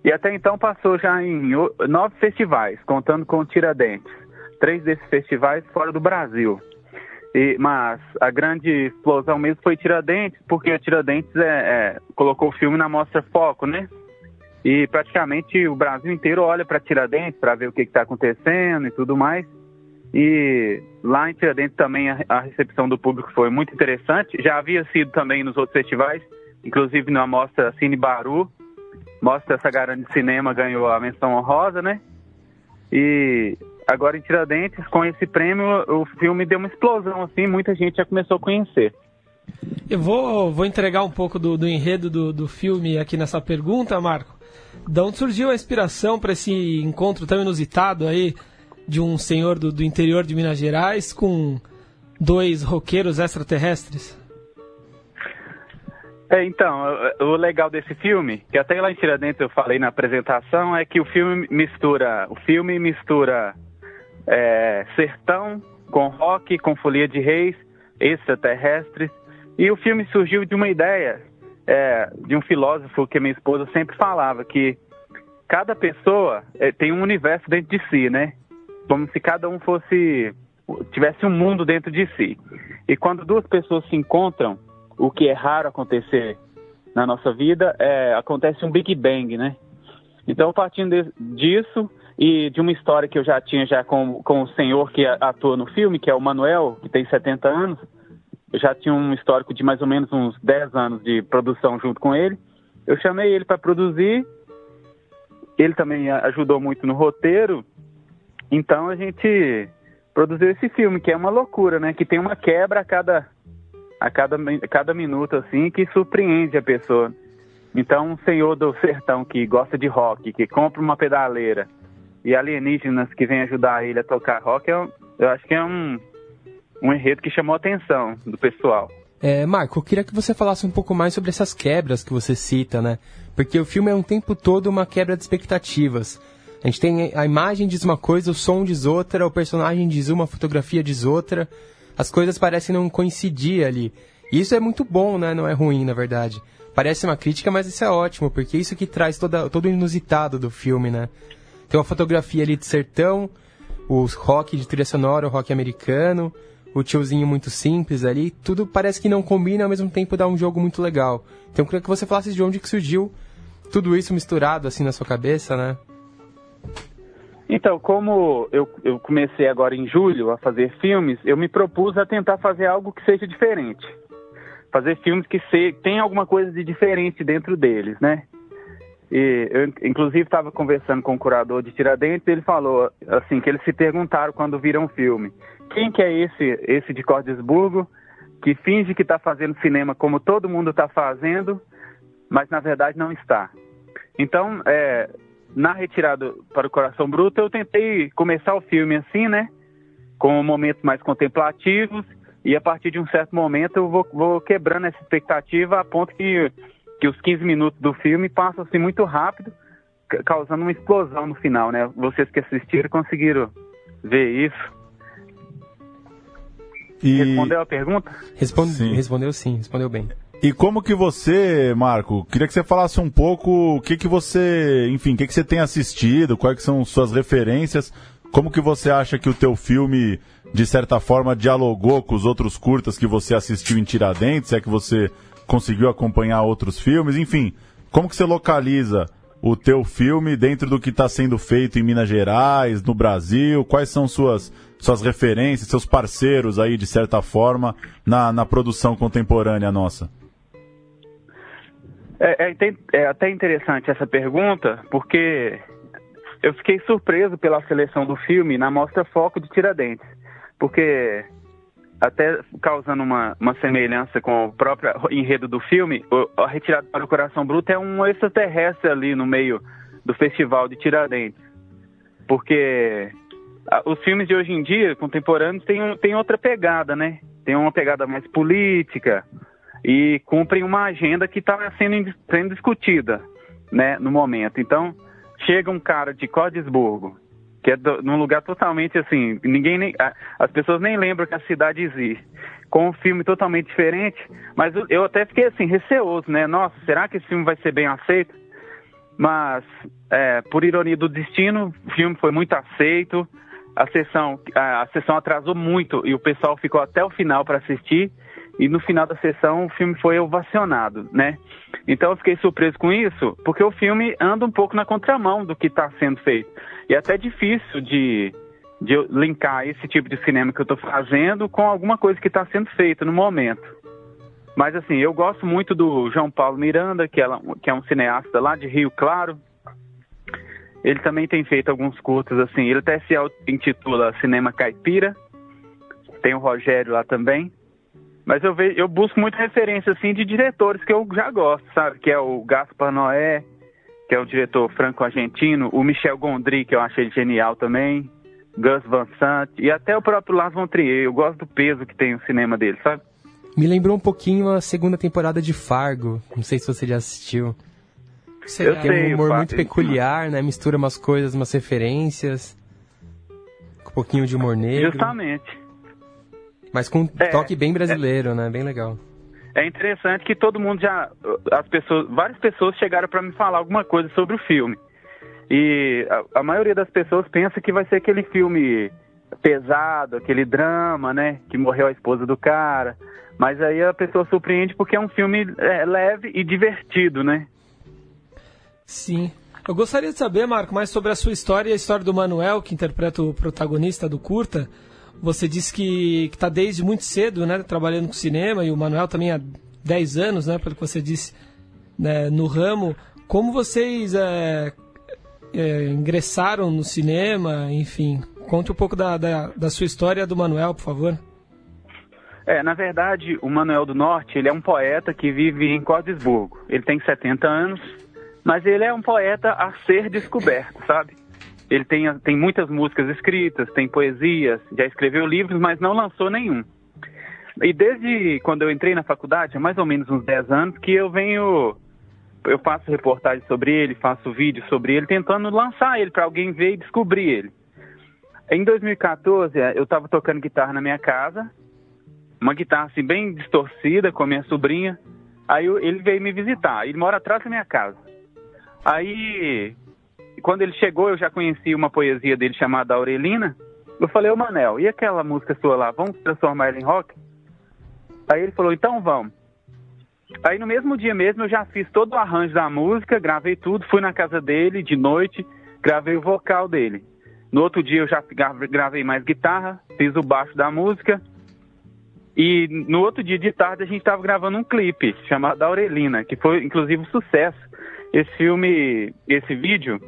S14: e até então passou já em nove festivais, contando com Tiradentes três desses festivais fora do Brasil. E, mas a grande explosão mesmo foi Tiradentes, porque Tiradentes é, é, colocou o filme na mostra Foco, né? E praticamente o Brasil inteiro olha para Tiradentes para ver o que está acontecendo e tudo mais. E lá em Tiradentes também a, a, recepção do público foi muito interessante. Já havia sido também nos outros festivais, inclusive na mostra Cine Baru. Mostra essa garante de cinema ganhou a menção honrosa, né? E agora em Tiradentes, com esse prêmio, o filme deu uma explosão, assim, muita gente já começou a conhecer.
S1: Eu vou, vou entregar um pouco do, do enredo do, do filme aqui nessa pergunta, Marco. De onde surgiu a inspiração para esse encontro tão inusitado aí de um senhor do, do interior de Minas Gerais com dois roqueiros extraterrestres?
S14: É, então, o legal desse filme, que até lá em Tiradentes eu falei na apresentação, é que o filme mistura, o filme mistura é, sertão, com rock, com folia de reis, extraterrestres. E o filme surgiu de uma ideia é, de um filósofo que minha esposa sempre falava, que cada pessoa é, tem um universo dentro de si, né? Como se cada um fosse tivesse um mundo dentro de si. E quando duas pessoas se encontram, o que é raro acontecer na nossa vida, é, acontece um Big Bang, né? Então, partindo de, disso, e de uma história que eu já tinha já com, com o senhor que atua no filme, que é o Manuel, que tem 70 anos. Eu já tinha um histórico de mais ou menos uns 10 anos de produção junto com ele. Eu chamei ele para produzir. Ele também ajudou muito no roteiro. Então a gente produziu esse filme, que é uma loucura, né? Que tem uma quebra a cada, a cada, a cada minuto, assim, que surpreende a pessoa. Então, um senhor do sertão que gosta de rock, que compra uma pedaleira, e alienígenas que vêm ajudar ele a tocar rock, eu, eu acho que é um, um enredo que chamou a atenção do pessoal.
S4: É, Marco, eu queria que você falasse um pouco mais sobre essas quebras que você cita, né? Porque o filme é um tempo todo uma quebra de expectativas. A gente tem a imagem diz uma coisa, o som diz outra, o personagem diz uma, a fotografia diz outra. As coisas parecem não coincidir ali. E isso é muito bom, né? Não é ruim, na verdade. Parece uma crítica, mas isso é ótimo, porque é isso que traz toda, todo o inusitado do filme, né? Tem uma fotografia ali de sertão, o rock de trilha sonora, o rock americano, o tiozinho muito simples ali, tudo parece que não combina ao mesmo tempo dá um jogo muito legal. Então eu queria que você falasse de onde que surgiu tudo isso misturado assim na sua cabeça, né?
S14: Então, como eu, eu comecei agora em julho a fazer filmes, eu me propus a tentar fazer algo que seja diferente. Fazer filmes que se, tem alguma coisa de diferente dentro deles, né? E eu, inclusive, estava conversando com o curador de Tiradentes, ele falou assim que eles se perguntaram quando viram o filme, quem que é esse, esse de Cordesburgo que finge que está fazendo cinema como todo mundo está fazendo, mas na verdade não está. Então, é, na retirada para o Coração Bruto, eu tentei começar o filme assim, né? Com momentos mais contemplativos, e a partir de um certo momento eu vou, vou quebrando essa expectativa a ponto que, que os 15 minutos do filme passam assim muito rápido, causando uma explosão no final, né? Vocês que assistiram conseguiram ver isso.
S2: E...
S14: Respondeu a pergunta?
S4: Responde, sim. Respondeu sim, respondeu bem.
S2: E como que você, Marco, queria que você falasse um pouco o que que você, enfim, o que que você tem assistido, quais são suas referências, como que você acha que o teu filme, de certa forma, dialogou com os outros curtas que você assistiu em Tiradentes, se é que você conseguiu acompanhar outros filmes, enfim, como que você localiza o teu filme dentro do que está sendo feito em Minas Gerais, no Brasil, quais são suas suas referências, seus parceiros aí, de certa forma, na, na produção contemporânea nossa?
S14: É, é, é, até interessante essa pergunta, porque eu fiquei surpreso pela seleção do filme na Mostra Foco de Tiradentes, porque até causando uma, uma semelhança com o próprio enredo do filme, o, a Retirada para o Coração Bruto é um extraterrestre ali no meio do festival de Tiradentes, porque os filmes de hoje em dia, contemporâneos, têm, têm outra pegada, né? Tem uma pegada mais política, e cumprem uma agenda que está sendo, sendo discutida né, no momento. Então, chega um cara de Codesburgo, que é do, num lugar totalmente assim, ninguém nem, as pessoas nem lembram que a cidade existe, com um filme totalmente diferente, mas eu até fiquei assim, receoso, né? Nossa, será que esse filme vai ser bem aceito? Mas, é, por ironia do destino, o filme foi muito aceito, a sessão, a, a sessão atrasou muito e o pessoal ficou até o final para assistir e no final da sessão o filme foi ovacionado, né? Então eu fiquei surpreso com isso, porque o filme anda um pouco na contramão do que está sendo feito. E é até difícil de, de linkar esse tipo de cinema que eu estou fazendo com alguma coisa que está sendo feita no momento. Mas assim, eu gosto muito do João Paulo Miranda, que é, que é um cineasta lá de Rio Claro. Ele também tem feito alguns curtos assim, ele até se intitula Cinema Caipira. Tem o Rogério lá também. Mas eu, vejo, eu busco muita referência, assim, de diretores que eu já gosto, sabe? Que é o Gaspar Noé, que é o diretor franco-argentino, o Michel Gondry, que eu achei genial também, Gus Van Sant, e até o próprio Lars von Trier. Eu gosto do peso que tem o cinema dele, sabe?
S4: Me lembrou um pouquinho a segunda temporada de Fargo. Não sei se você já assistiu.
S14: Você eu
S4: tem
S14: sei,
S4: um humor muito peculiar, né? Mistura umas coisas, umas referências. Com um pouquinho de humor negro.
S14: Justamente.
S4: Mas com um é, toque bem brasileiro, é, né? Bem legal.
S14: É interessante que todo mundo já. As pessoas, várias pessoas chegaram para me falar alguma coisa sobre o filme. E a, a, maioria das pessoas pensa que vai ser aquele filme pesado, aquele drama, né? Que morreu a esposa do cara. Mas aí a pessoa surpreende porque é um filme é, leve e divertido, né?
S1: Sim. Eu gostaria de saber, Marco, mais sobre a sua história e a história do Manuel, que interpreta o protagonista do curta. Você disse que está desde muito cedo, né, trabalhando com cinema, e o Manuel também há 10 anos, né, pelo que você disse, né, no ramo. Como vocês é, é, ingressaram no cinema, enfim, conte um pouco da, da, da sua história do Manuel, por favor.
S14: É, na verdade, o Manuel do Norte, ele é um poeta que vive em Codesburgo. Ele tem 70 anos, mas ele é um poeta a ser descoberto, sabe? Ele tem, tem muitas músicas escritas, tem poesias, já escreveu livros, mas não lançou nenhum. E desde quando eu entrei na faculdade, há mais ou menos uns 10 anos, que eu venho. Eu faço reportagem sobre ele, faço vídeo sobre ele, tentando lançar ele para alguém ver e descobrir ele. Em 2014, eu estava tocando guitarra na minha casa, uma guitarra assim bem distorcida com a minha sobrinha. Aí ele veio me visitar. Ele mora atrás da minha casa. Aí, quando ele chegou, eu já conheci uma poesia dele chamada Aurelina. Eu falei, ô Manel, e aquela música sua lá, vamos transformar ela em rock? Aí ele falou, então vamos. Aí no mesmo dia mesmo eu já fiz todo o arranjo da música, gravei tudo, fui na casa dele de noite, gravei o vocal dele. No outro dia eu já gravei mais guitarra, fiz o baixo da música. E no outro dia de tarde a gente estava gravando um clipe chamado Aurelina, que foi inclusive um sucesso. Esse filme, esse vídeo,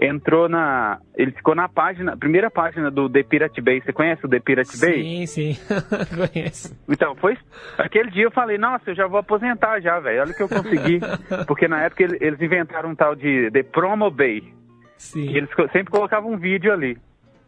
S14: entrou na. Ele ficou na página, primeira página do The Pirate Bay. Você conhece o The Pirate Bay?
S1: Sim, sim, conheço.
S14: Então, foi. Aquele dia eu falei, nossa, eu já vou aposentar já, velho. Olha o que eu consegui. Porque na época eles inventaram um tal de The Promo Bay.
S1: Sim.
S14: E eles sempre colocavam um vídeo ali.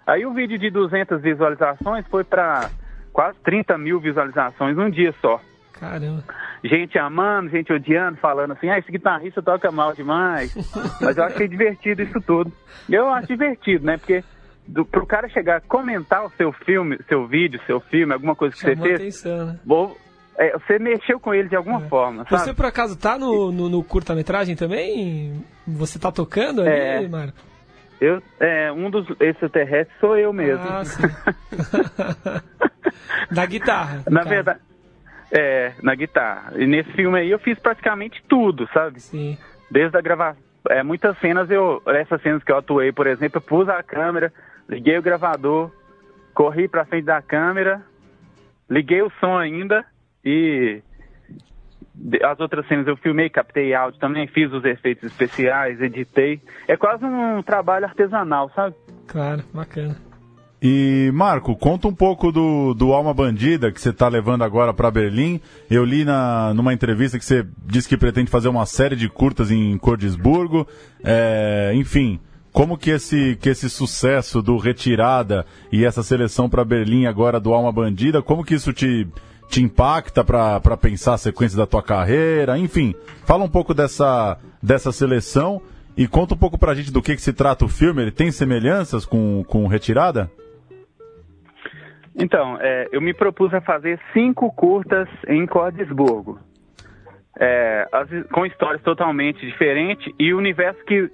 S14: Aí o vídeo de 200 visualizações foi para quase 30 mil visualizações num dia só.
S1: Caramba.
S14: Gente amando, gente odiando, falando assim, ah, esse guitarrista toca mal demais. Mas eu achei divertido isso tudo. Eu acho divertido, né? Porque do, pro cara chegar a comentar o seu filme, seu vídeo, seu filme, alguma coisa que
S1: Chamou
S14: você fez,
S1: atenção, né?
S14: vou, é, você mexeu com ele de alguma forma, sabe?
S1: Você por acaso tá no, no, no curta-metragem também? Você tá tocando ali,
S14: É.
S1: Marco?
S14: Eu, é, um dos extraterrestres sou eu mesmo.
S1: Ah, sim. da guitarra.
S14: Na
S1: caso.
S14: verdade, é, na guitarra. E nesse filme aí eu fiz praticamente tudo, sabe?
S1: Sim.
S14: Desde a gravação. É, muitas cenas eu. Essas cenas que eu atuei, por exemplo, eu pus a câmera, liguei o gravador, corri pra frente da câmera, liguei o som ainda e. As outras cenas eu filmei, captei áudio também, fiz os efeitos especiais, editei. É quase um trabalho artesanal, sabe?
S1: Claro, bacana.
S2: E, Marco, conta um pouco do, do Alma Bandida que você está levando agora para Berlim. Eu li na, numa entrevista que você disse que pretende fazer uma série de curtas em Cordesburgo. É, enfim, como que esse, que esse sucesso do Retirada e essa seleção para Berlim agora do Alma Bandida, como que isso te, te impacta para pensar a sequência da tua carreira? Enfim, fala um pouco dessa, dessa seleção e conta um pouco pra gente do que, que se trata o filme. Ele tem semelhanças com, com Retirada?
S14: Então, é, eu me propus a fazer cinco curtas em Cordesburgo. É, as- com histórias totalmente diferentes e universo que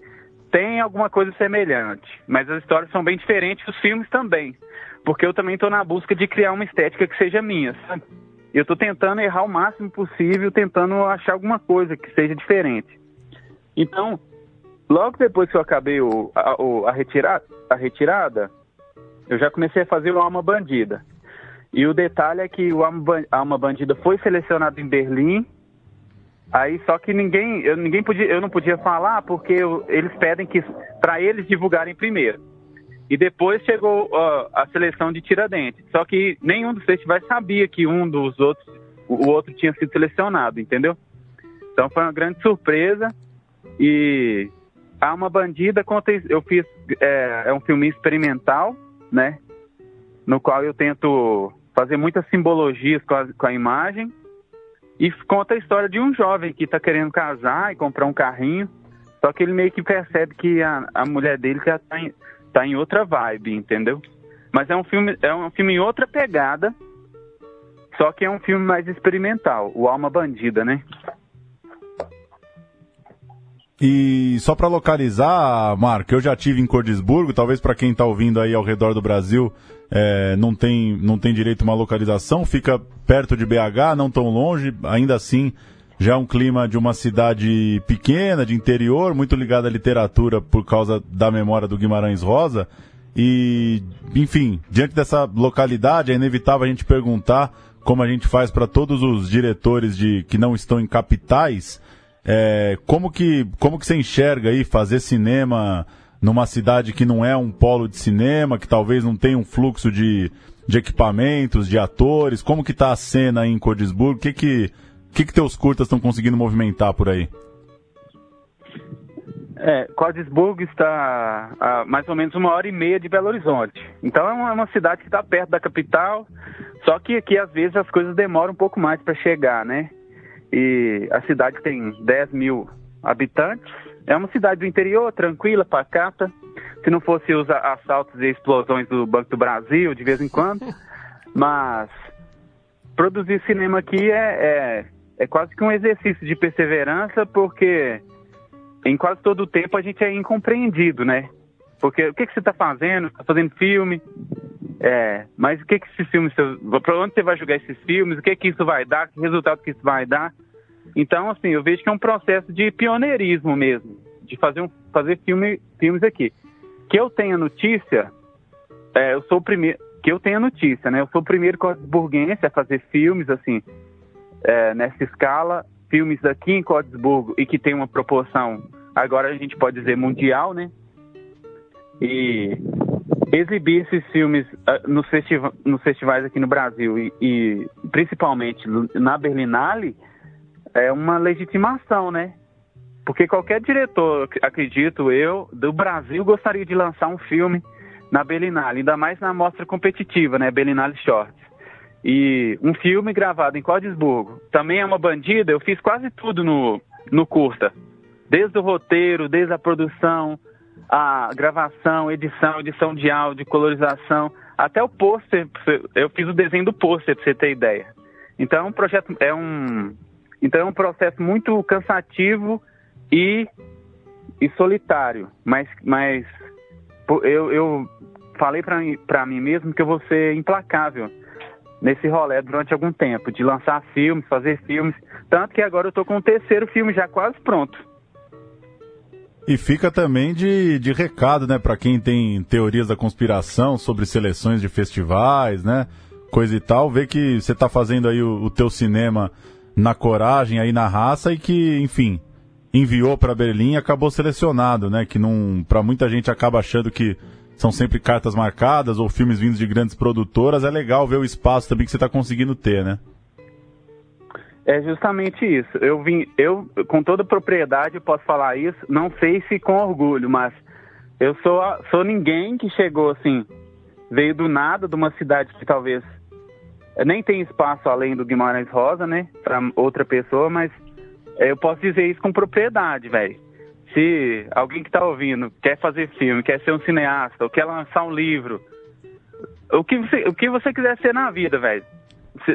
S14: tem alguma coisa semelhante. Mas as histórias são bem diferentes, os filmes também. Porque eu também estou na busca de criar uma estética que seja minha, sabe? Eu estou tentando errar o máximo possível, tentando achar alguma coisa que seja diferente. Então, logo depois que eu acabei o- a, o- a retira- a retirada, eu já comecei a fazer o Alma Bandida. E o detalhe é que o Alma, Ban- Alma Bandida foi selecionado em Berlim. Aí só que ninguém, eu ninguém podia, eu não podia falar porque eu- eles pedem que para eles divulgarem primeiro. E depois chegou ó, a seleção de Tiradentes. Só que nenhum dos festivais sabia que um dos outros, o outro tinha sido selecionado, entendeu? Então foi uma grande surpresa. E a Alma Bandida conta, eu fiz é, é um filme experimental, né? No qual eu tento fazer muitas simbologias com a, com a imagem e conta a história de um jovem que está querendo casar e comprar um carrinho, só que ele meio que percebe que a, a mulher dele já está em, tá em outra vibe, entendeu? Mas é um filme é um filme em outra pegada, só que é um filme mais experimental, o Alma Bandida, né?
S2: E só para localizar, Marco, eu já tive em Cordesburgo, talvez para quem está ouvindo aí ao redor do Brasil é, não, tem, não tem direito a uma localização, fica perto de BH, não tão longe, ainda assim já é um clima de uma cidade pequena, de interior, muito ligada à literatura por causa da memória do Guimarães Rosa. E, enfim, diante dessa localidade, é inevitável a gente perguntar, como a gente faz para todos os diretores de que não estão em capitais, é, como que como que você enxerga aí fazer cinema numa cidade que não é um polo de cinema, que talvez não tenha um fluxo de, de equipamentos, de atores? Como que tá a cena aí em Codisburgo? O que que, que, que teus curtas estão conseguindo movimentar por aí?
S14: É, Codisburgo está a mais ou menos uma hora e meia de Belo Horizonte. Então é uma, uma cidade que está perto da capital, só que aqui às vezes as coisas demoram um pouco mais para chegar, né? E a cidade tem 10 mil habitantes, é uma cidade do interior, tranquila, pacata. Se não fosse os assaltos e explosões do Banco do Brasil de vez em quando. Mas produzir cinema aqui é, é, é quase que um exercício de perseverança, porque em quase todo o tempo a gente é incompreendido, né? Porque o que, que você está fazendo? Está fazendo filme? É, mas o que, que esses filmes. Para onde você vai jogar esses filmes? O que, que isso vai dar? Que resultado que isso vai dar? Então, assim, eu vejo que é um processo de pioneirismo mesmo, de fazer, um, fazer filme, filmes aqui. Que eu tenha notícia, é, eu sou o primeiro. Que eu tenha notícia, né? Eu sou o primeiro codesburguense a fazer filmes, assim, é, nessa escala, filmes aqui em Codesburgo e que tem uma proporção, agora a gente pode dizer mundial, né? E exibir esses filmes uh, nos, nos festivais aqui no Brasil e, e principalmente na Berlinale é uma legitimação, né? Porque qualquer diretor, acredito eu, do Brasil gostaria de lançar um filme na Berlinale, ainda mais na mostra competitiva, né? Berlinale Shorts. E um filme gravado em Codesburgo. Também é uma bandida, eu fiz quase tudo no, no curta. Desde o roteiro, desde a produção, a gravação, edição, edição de áudio, colorização, até o pôster. Eu fiz o desenho do pôster, para você ter ideia. Então é um projeto, é um, então é um processo muito cansativo e, e solitário. Mas, mas eu, eu falei para mim mesmo que eu vou ser implacável nesse rolê durante algum tempo, de lançar filmes, fazer filmes. Tanto que agora eu estou com o terceiro filme já quase pronto.
S2: E fica também de, de recado, né, para quem tem teorias da conspiração sobre seleções de festivais, né, coisa e tal, ver que você está fazendo aí o, o teu cinema na coragem aí na raça e que, enfim, enviou para Berlim e acabou selecionado, né? Que não, para muita gente acaba achando que são sempre cartas marcadas ou filmes vindos de grandes produtoras. É legal ver o espaço também que você está conseguindo ter, né?
S14: É justamente isso. Eu vim, eu com toda propriedade posso falar isso. Não sei se com orgulho, mas eu sou sou ninguém que chegou assim, veio do nada de uma cidade que talvez nem tem espaço além do Guimarães Rosa, né? Para outra pessoa, mas eu posso dizer isso com propriedade, velho. Se alguém que está ouvindo quer fazer filme, quer ser um cineasta, ou quer lançar um livro, o que você, o que você quiser ser na vida, velho,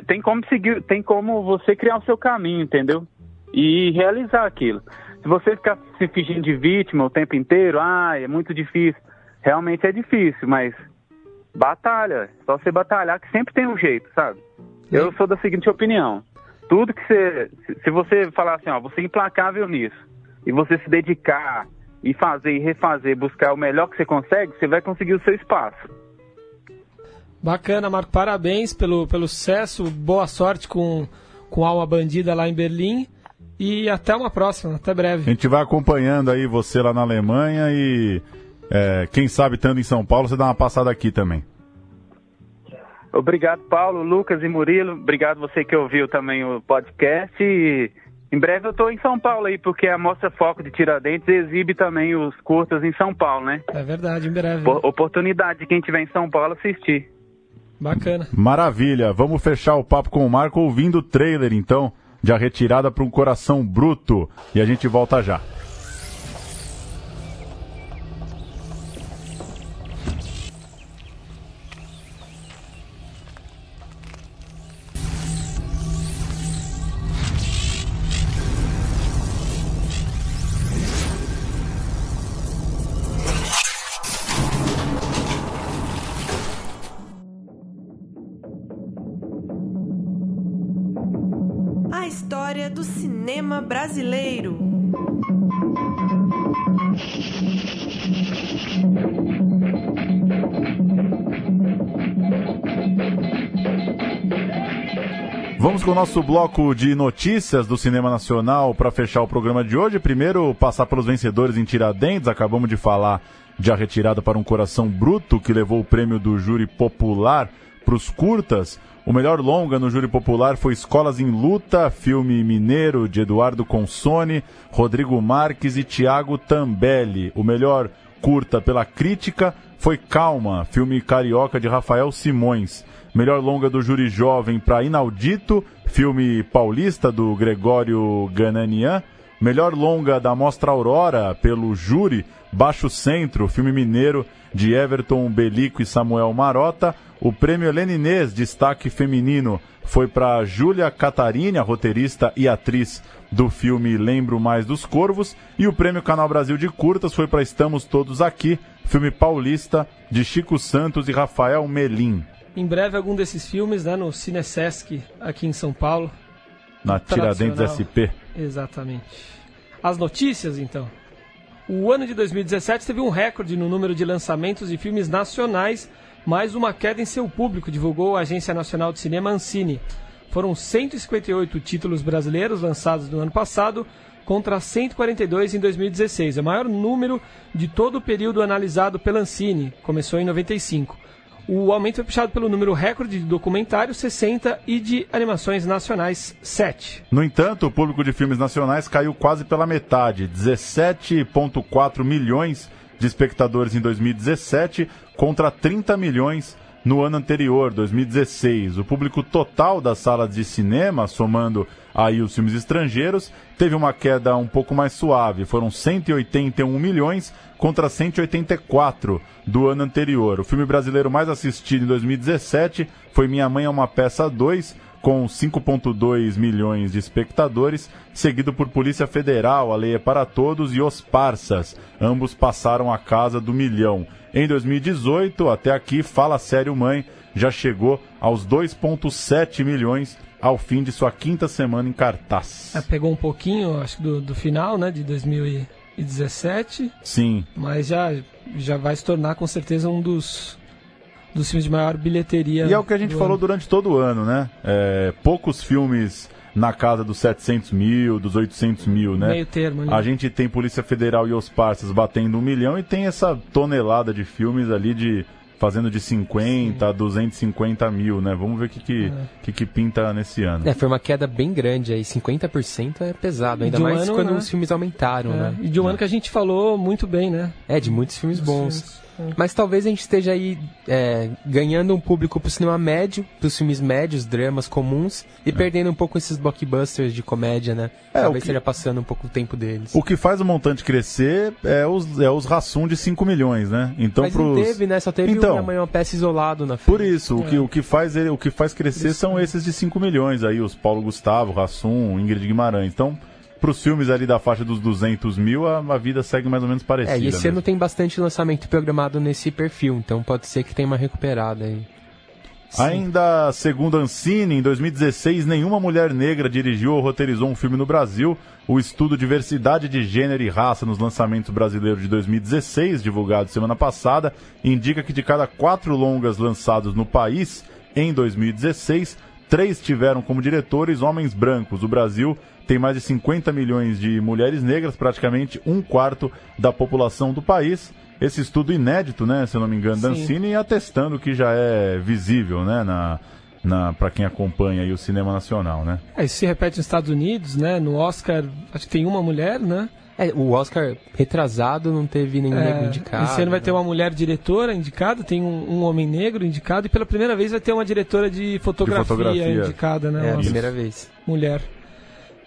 S14: tem como seguir, tem como você criar o seu caminho, entendeu? E realizar aquilo. Se você ficar se fingindo de vítima o tempo inteiro, ah, é muito difícil. Realmente é difícil, mas Batalha. Só você batalhar que sempre tem um jeito, sabe? Eu sou da seguinte opinião. Tudo que você. Se você falar assim, ó, você é implacável nisso, e você se dedicar e fazer e refazer, buscar o melhor que você consegue, você vai conseguir o seu espaço.
S1: Bacana, Marco. Parabéns pelo, pelo sucesso. Boa sorte com, com Alma Bandida lá em Berlim. E até uma próxima, até breve.
S2: A gente vai acompanhando aí você lá na Alemanha e é, quem sabe estando em São Paulo, você dá uma passada aqui também.
S14: Obrigado, Paulo, Lucas e Murilo. Obrigado você que ouviu também o podcast. E em breve eu estou em São Paulo aí, porque a Mostra Foco de Tiradentes exibe também os curtas em São Paulo, né?
S1: É verdade, em breve.
S14: Por, oportunidade de quem estiver em São Paulo assistir.
S1: Bacana.
S2: Maravilha. Vamos fechar o papo com o Marco ouvindo o trailer, então, de A Retirada para um Coração Bruto. E a gente volta já.
S15: história do cinema brasileiro.
S2: Vamos com o nosso bloco de notícias do cinema nacional para fechar o programa de hoje. Primeiro, passar pelos vencedores em Tiradentes. Acabamos de falar de A Retirada para um Coração Bruto, que levou o prêmio do júri popular para os curtas. O melhor longa no júri popular foi Escolas em Luta, filme mineiro de Eduardo Consone, Rodrigo Marques e Tiago Tambelli. O melhor curta pela crítica foi Calma, filme carioca de Rafael Simões. Melhor longa do júri jovem para Inaudito, filme paulista do Gregório Gananian. Melhor longa da Mostra Aurora pelo júri Baixo Centro, filme mineiro de Everton Belico e Samuel Marota. O prêmio Heleninês, destaque feminino, foi para Júlia Catarini, a roteirista e atriz do filme Lembro Mais dos Corvos. E o prêmio Canal Brasil de Curtas foi para Estamos Todos Aqui, filme paulista de Chico Santos e Rafael Melim.
S1: Em breve, algum desses filmes, né, no Cinesesc, aqui em São Paulo.
S2: Na Tiradentes SP.
S1: Exatamente. As notícias, então. O ano de 2017 teve um recorde no número de lançamentos de filmes nacionais, mais uma queda em seu público, divulgou a Agência Nacional de Cinema Ancine. Foram 158 títulos brasileiros lançados no ano passado, contra 142 em 2016, é o maior número de todo o período analisado pela Ancine, começou em 95. O aumento foi puxado pelo número recorde de documentários, 60, e de animações nacionais, 7.
S2: No entanto, o público de filmes nacionais caiu quase pela metade, 17,4 milhões de espectadores em 2017 contra 30 milhões no ano anterior, 2016. O público total das salas de cinema, somando aí os filmes estrangeiros, teve uma queda um pouco mais suave. Foram 181 milhões contra 184 do ano anterior. O filme brasileiro mais assistido em 2017 foi Minha Mãe é uma Peça 2, com 5,2 milhões de espectadores, seguido por Polícia Federal, A Lei é para Todos e Os Parsas. Ambos passaram a casa do milhão. Em 2018, até aqui, Fala Sério Mãe já chegou aos 2,7 milhões ao fim de sua quinta semana em cartaz.
S1: É, pegou um pouquinho, acho que do, do final, né, de 2017.
S2: Sim.
S1: Mas já, já vai se tornar com certeza um dos, dos filmes de maior bilheteria.
S2: E é o que a gente falou
S1: ano.
S2: durante todo o ano, né? É, poucos filmes na casa dos 700 mil, dos 800 mil, né?
S1: Meio termo, né?
S2: A gente tem Polícia Federal e os parceiros batendo um milhão e tem essa tonelada de filmes ali de fazendo de 50 Sim. a 250 mil, né? Vamos ver o que que, é. que, que, pinta nesse ano.
S4: É, foi uma queda bem grande aí, 50% é pesado, ainda um mais ano, quando né? os filmes aumentaram,
S1: é.
S4: né?
S1: E de um ano que a gente falou muito bem, né?
S4: É, de muitos filmes bons. Filmes. Mas talvez a gente esteja aí é, ganhando um público pro cinema médio, pros filmes médios, dramas comuns, e é. perdendo um pouco esses blockbusters de comédia, né?
S2: É,
S4: talvez
S2: que...
S4: esteja passando um pouco o tempo deles.
S2: O que faz o montante crescer é os, é os raçum de 5 milhões, né? Então,
S4: Mas
S2: pros...
S4: não teve, né? Só teve
S2: então,
S4: uma, uma peça isolado na
S2: frente. Por isso, o, que, o, que faz ele, o que faz crescer isso. são esses de 5 milhões aí, os Paulo Gustavo, Rassum, Ingrid Guimarães. Então, para os filmes ali da faixa dos 200 mil, a, a, vida segue mais ou menos parecida.
S4: É, e esse
S2: mesmo.
S4: ano tem bastante lançamento programado nesse perfil, então pode ser que tenha uma recuperada aí.
S2: Sim. Ainda segundo Ancine, em 2016, nenhuma mulher negra dirigiu ou roteirizou um filme no Brasil. O estudo Diversidade de Gênero e Raça nos lançamentos brasileiros de 2016, divulgado semana passada, indica que de cada quatro longas lançados no país em 2016, três tiveram como diretores homens brancos. O Brasil tem mais de 50 milhões de mulheres negras, praticamente um quarto da população do país. Esse estudo inédito, né, se eu não me engano, da Ancine, atestando que já é visível, né, na, na para quem acompanha aí o cinema nacional, né?
S1: É, isso se repete nos Estados Unidos, né? No Oscar, acho que tem uma mulher, né?
S4: É, o Oscar retrasado não teve nenhum é, negro indicado.
S1: Esse ano vai ter uma mulher diretora indicada, tem um, um, homem negro indicado e pela primeira vez vai ter uma diretora de fotografia, de fotografia. indicada, né?
S4: É, a primeira vez.
S1: Mulher.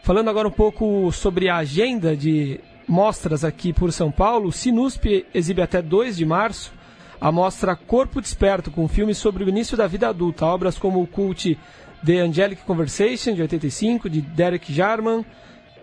S1: Falando agora um pouco sobre a agenda de mostras aqui por São Paulo, o Sinusp exibe até 2 de março a mostra Corpo Desperto, com filmes sobre o início da vida adulta, obras como o cult The Angelic Conversation, de 85, de Derek Jarman,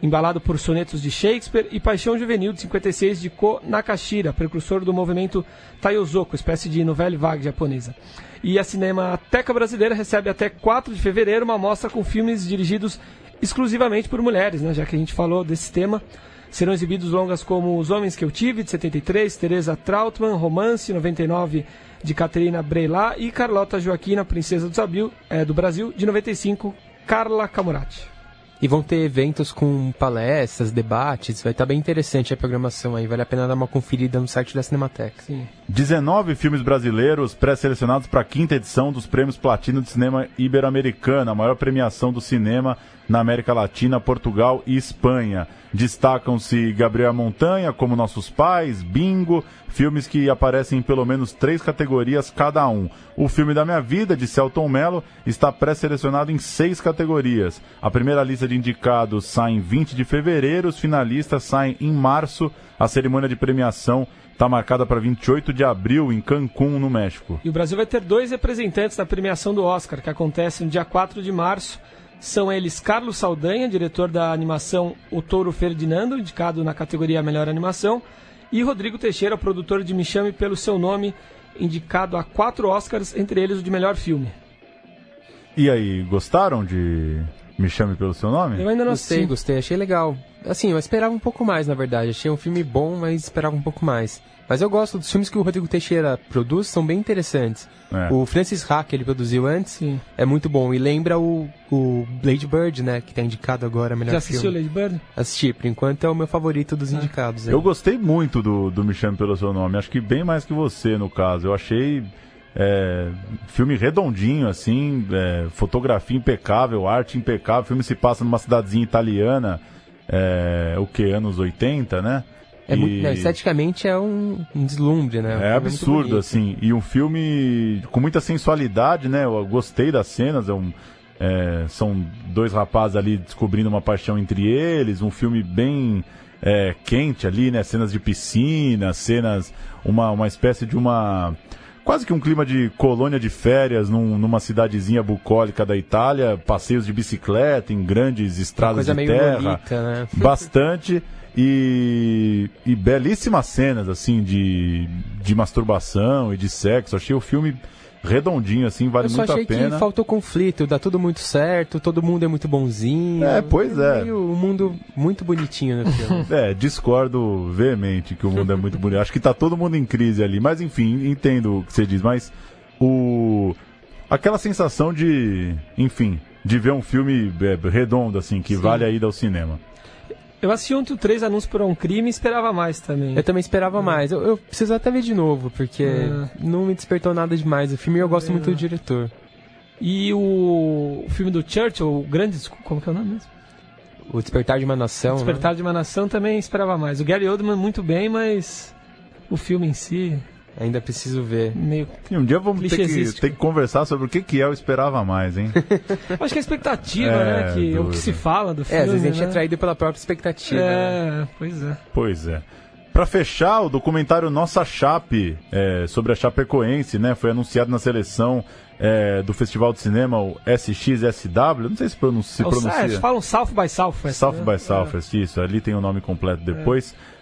S1: embalado por sonetos de Shakespeare, e Paixão Juvenil, de 56, de Ko Nakashira, precursor do movimento Taiyozoko, espécie de novela vague japonesa. E a Cinemateca Brasileira recebe até 4 de fevereiro uma mostra com filmes dirigidos exclusivamente por mulheres, né? Já que a gente falou desse tema. Serão exibidos longas como Os Homens Que Eu Tive, de 73, Teresa Trautmann, Romance, 99, de Caterina Breilá e Carlota Joaquina, Princesa do, é, do Brasil, de 95, Carla Camurati.
S4: E vão ter eventos com palestras, debates, vai estar bem interessante a programação aí, vale a pena dar uma conferida no site da Cinemateca.
S1: Sim.
S2: 19 filmes brasileiros pré-selecionados para a quinta edição dos Prêmios Platino de Cinema Ibero-Americana, a maior premiação do cinema na América Latina, Portugal e Espanha. Destacam-se Gabriel Montanha, como Nossos Pais, Bingo, filmes que aparecem em pelo menos três categorias cada um. O filme da minha vida, de Celton Mello, está pré-selecionado em seis categorias. A primeira lista de indicados sai em 20 de fevereiro, os finalistas saem em março. A cerimônia de premiação está marcada para 28 de abril em Cancún, no México.
S1: E o Brasil vai ter dois representantes na premiação do Oscar, que acontece no dia 4 de março. São eles Carlos Saldanha, diretor da animação O Touro Ferdinando, indicado na categoria Melhor Animação, e Rodrigo Teixeira, produtor de Me Chame Pelo Seu Nome, indicado a quatro Oscars, entre eles o de melhor filme.
S2: E aí, gostaram de Me Chame Pelo Seu Nome?
S1: Eu ainda não
S4: Gostei,
S1: assisti.
S4: gostei, achei legal. Assim, eu esperava um pouco mais, na verdade. Achei um filme bom, mas esperava um pouco mais. Mas eu gosto dos filmes que o Rodrigo Teixeira produz, são bem interessantes.
S2: É.
S4: O Francis Ha, que ele produziu antes, é muito bom. E lembra o, o Blade Bird, né? Que tá indicado agora, a melhor
S1: Já assistiu
S4: filme.
S1: Lady Bird?
S4: Assisti, por enquanto é o meu favorito dos indicados. aí.
S2: Eu gostei muito do, do Me Chame Pelo Seu Nome, acho que bem mais que você, no caso. Eu achei é, filme redondinho, assim, é, fotografia impecável, arte impecável. O filme se passa numa cidadezinha italiana, é, o que, anos 80, né?
S4: É muito,
S2: E-
S4: não, esteticamente é um, um deslumbre, né? O filme
S2: É absurdo, assim. E um filme com muita sensualidade, né? Eu gostei das cenas. É um, é, são dois rapazes ali descobrindo uma paixão entre eles. Um filme bem é, quente ali, né? Cenas de piscina, cenas. Uma, uma espécie de uma. Quase que um clima de colônia de férias num- numa cidadezinha bucólica da Itália, passeios de bicicleta em grandes estradas de terra.
S4: Lolita, né?
S2: Bastante. E, e belíssimas cenas, assim, de, de masturbação e de sexo. Achei o filme redondinho, assim, vale
S4: Eu só
S2: muito
S4: achei
S2: a pena.
S4: que faltou conflito, dá tudo muito certo, todo mundo é muito bonzinho.
S2: É, pois é.
S4: meio um mundo muito bonitinho no filme.
S2: É, discordo veemente que o mundo é muito bonito. Acho que tá todo mundo em crise ali. Mas enfim, entendo o que você diz. Mas o. Aquela sensação de. Enfim, de ver um filme é, redondo, assim, que
S1: Sim.
S2: vale a ida ao cinema.
S1: Eu assisti ontem o Três Anúncios por um Crime e esperava mais também.
S4: Eu também esperava mais. Eu, eu preciso até ver de novo, porque
S1: É.
S4: não me despertou nada demais o filme eu gosto muito do diretor.
S1: E o, o filme do Churchill, o grande. Como que é o nome mesmo?
S4: O Despertar de uma Nação. né?
S1: Despertar de uma Nação também esperava mais. O Gary Oldman muito bem, mas o filme em si
S4: Ainda preciso ver.
S1: meio.
S2: E um dia vamos ter que, ter que conversar sobre o que, que é o Esperava Mais, hein?
S1: Acho que a expectativa,
S2: É,
S1: né? Que, o que se fala do filme.
S4: É, às vezes a gente
S1: né?
S4: é traído pela própria expectativa. né?
S1: É, pois é.
S2: Pois é. Pra fechar, o documentário Nossa Chape, é, sobre a Chapecoense, né? Foi anunciado na seleção é, do Festival de Cinema, o SXSW. Não sei se, pronuncia, se
S1: É,
S2: pronuncia.
S1: é, falam South by Southwest.
S2: South
S1: né?
S2: by Southwest, isso. Ali tem o nome completo depois. É,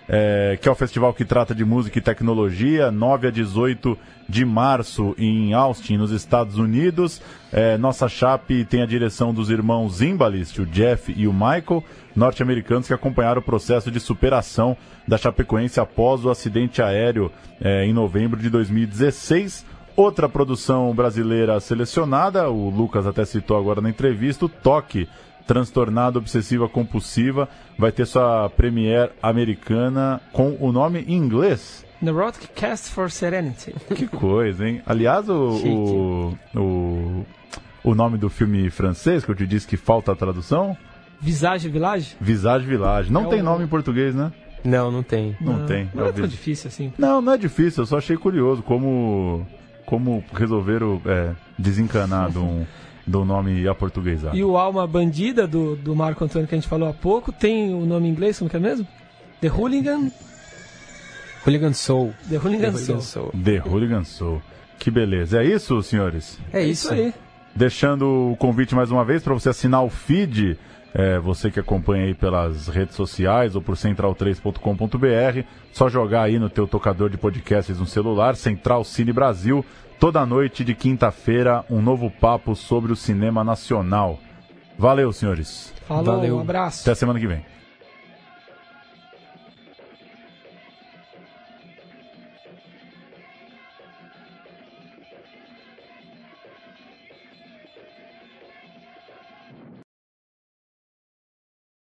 S2: que é o festival que trata de música e tecnologia, 9 a 18 de março em Austin, nos Estados Unidos. É, nossa chape tem a direção dos irmãos Zimbalist, o Jeff e o Michael, norte-americanos que acompanharam o processo de superação da Chapecoense após o acidente aéreo é, em novembro de 2016. Outra produção brasileira selecionada, o Lucas até citou agora na entrevista, o Toque, transtornada obsessiva compulsiva, vai ter sua premiere americana com o nome em inglês.
S1: Neurotic Cast for Serenity.
S2: Que coisa, hein? Aliás, o, o, o, o nome do filme francês, que eu te disse que falta a tradução,
S1: Visage Village?
S2: Visage Village. Não
S1: É
S2: tem
S1: o-
S2: nome em português, né?
S4: Não, não tem.
S2: Não, tem.
S1: Não
S2: É
S1: é tão difícil assim.
S2: Não, não é difícil, eu só achei curioso como, como resolveram é, desencanar de um, um nome aportuguesado.
S1: E o Alma Bandida, do, do Marco Antônio que a gente falou há pouco, tem o nome em inglês, como que é mesmo? The Hooligan.
S4: Hooligan Soul.
S1: The Hooligan
S4: The
S1: Soul.
S4: Soul.
S2: The Hooligan Soul. Que beleza. É isso, senhores?
S4: É isso.
S1: aí.
S2: Deixando o convite mais uma vez para você assinar o feed, é, você que acompanha aí pelas redes sociais ou por central3.com.br, só jogar aí no teu tocador de podcasts no celular, Central Cine Brasil, toda noite de quinta-feira, um novo papo sobre o cinema nacional. Valeu, senhores.
S1: Falou,
S4: Valeu.
S1: um abraço.
S2: Até semana que vem.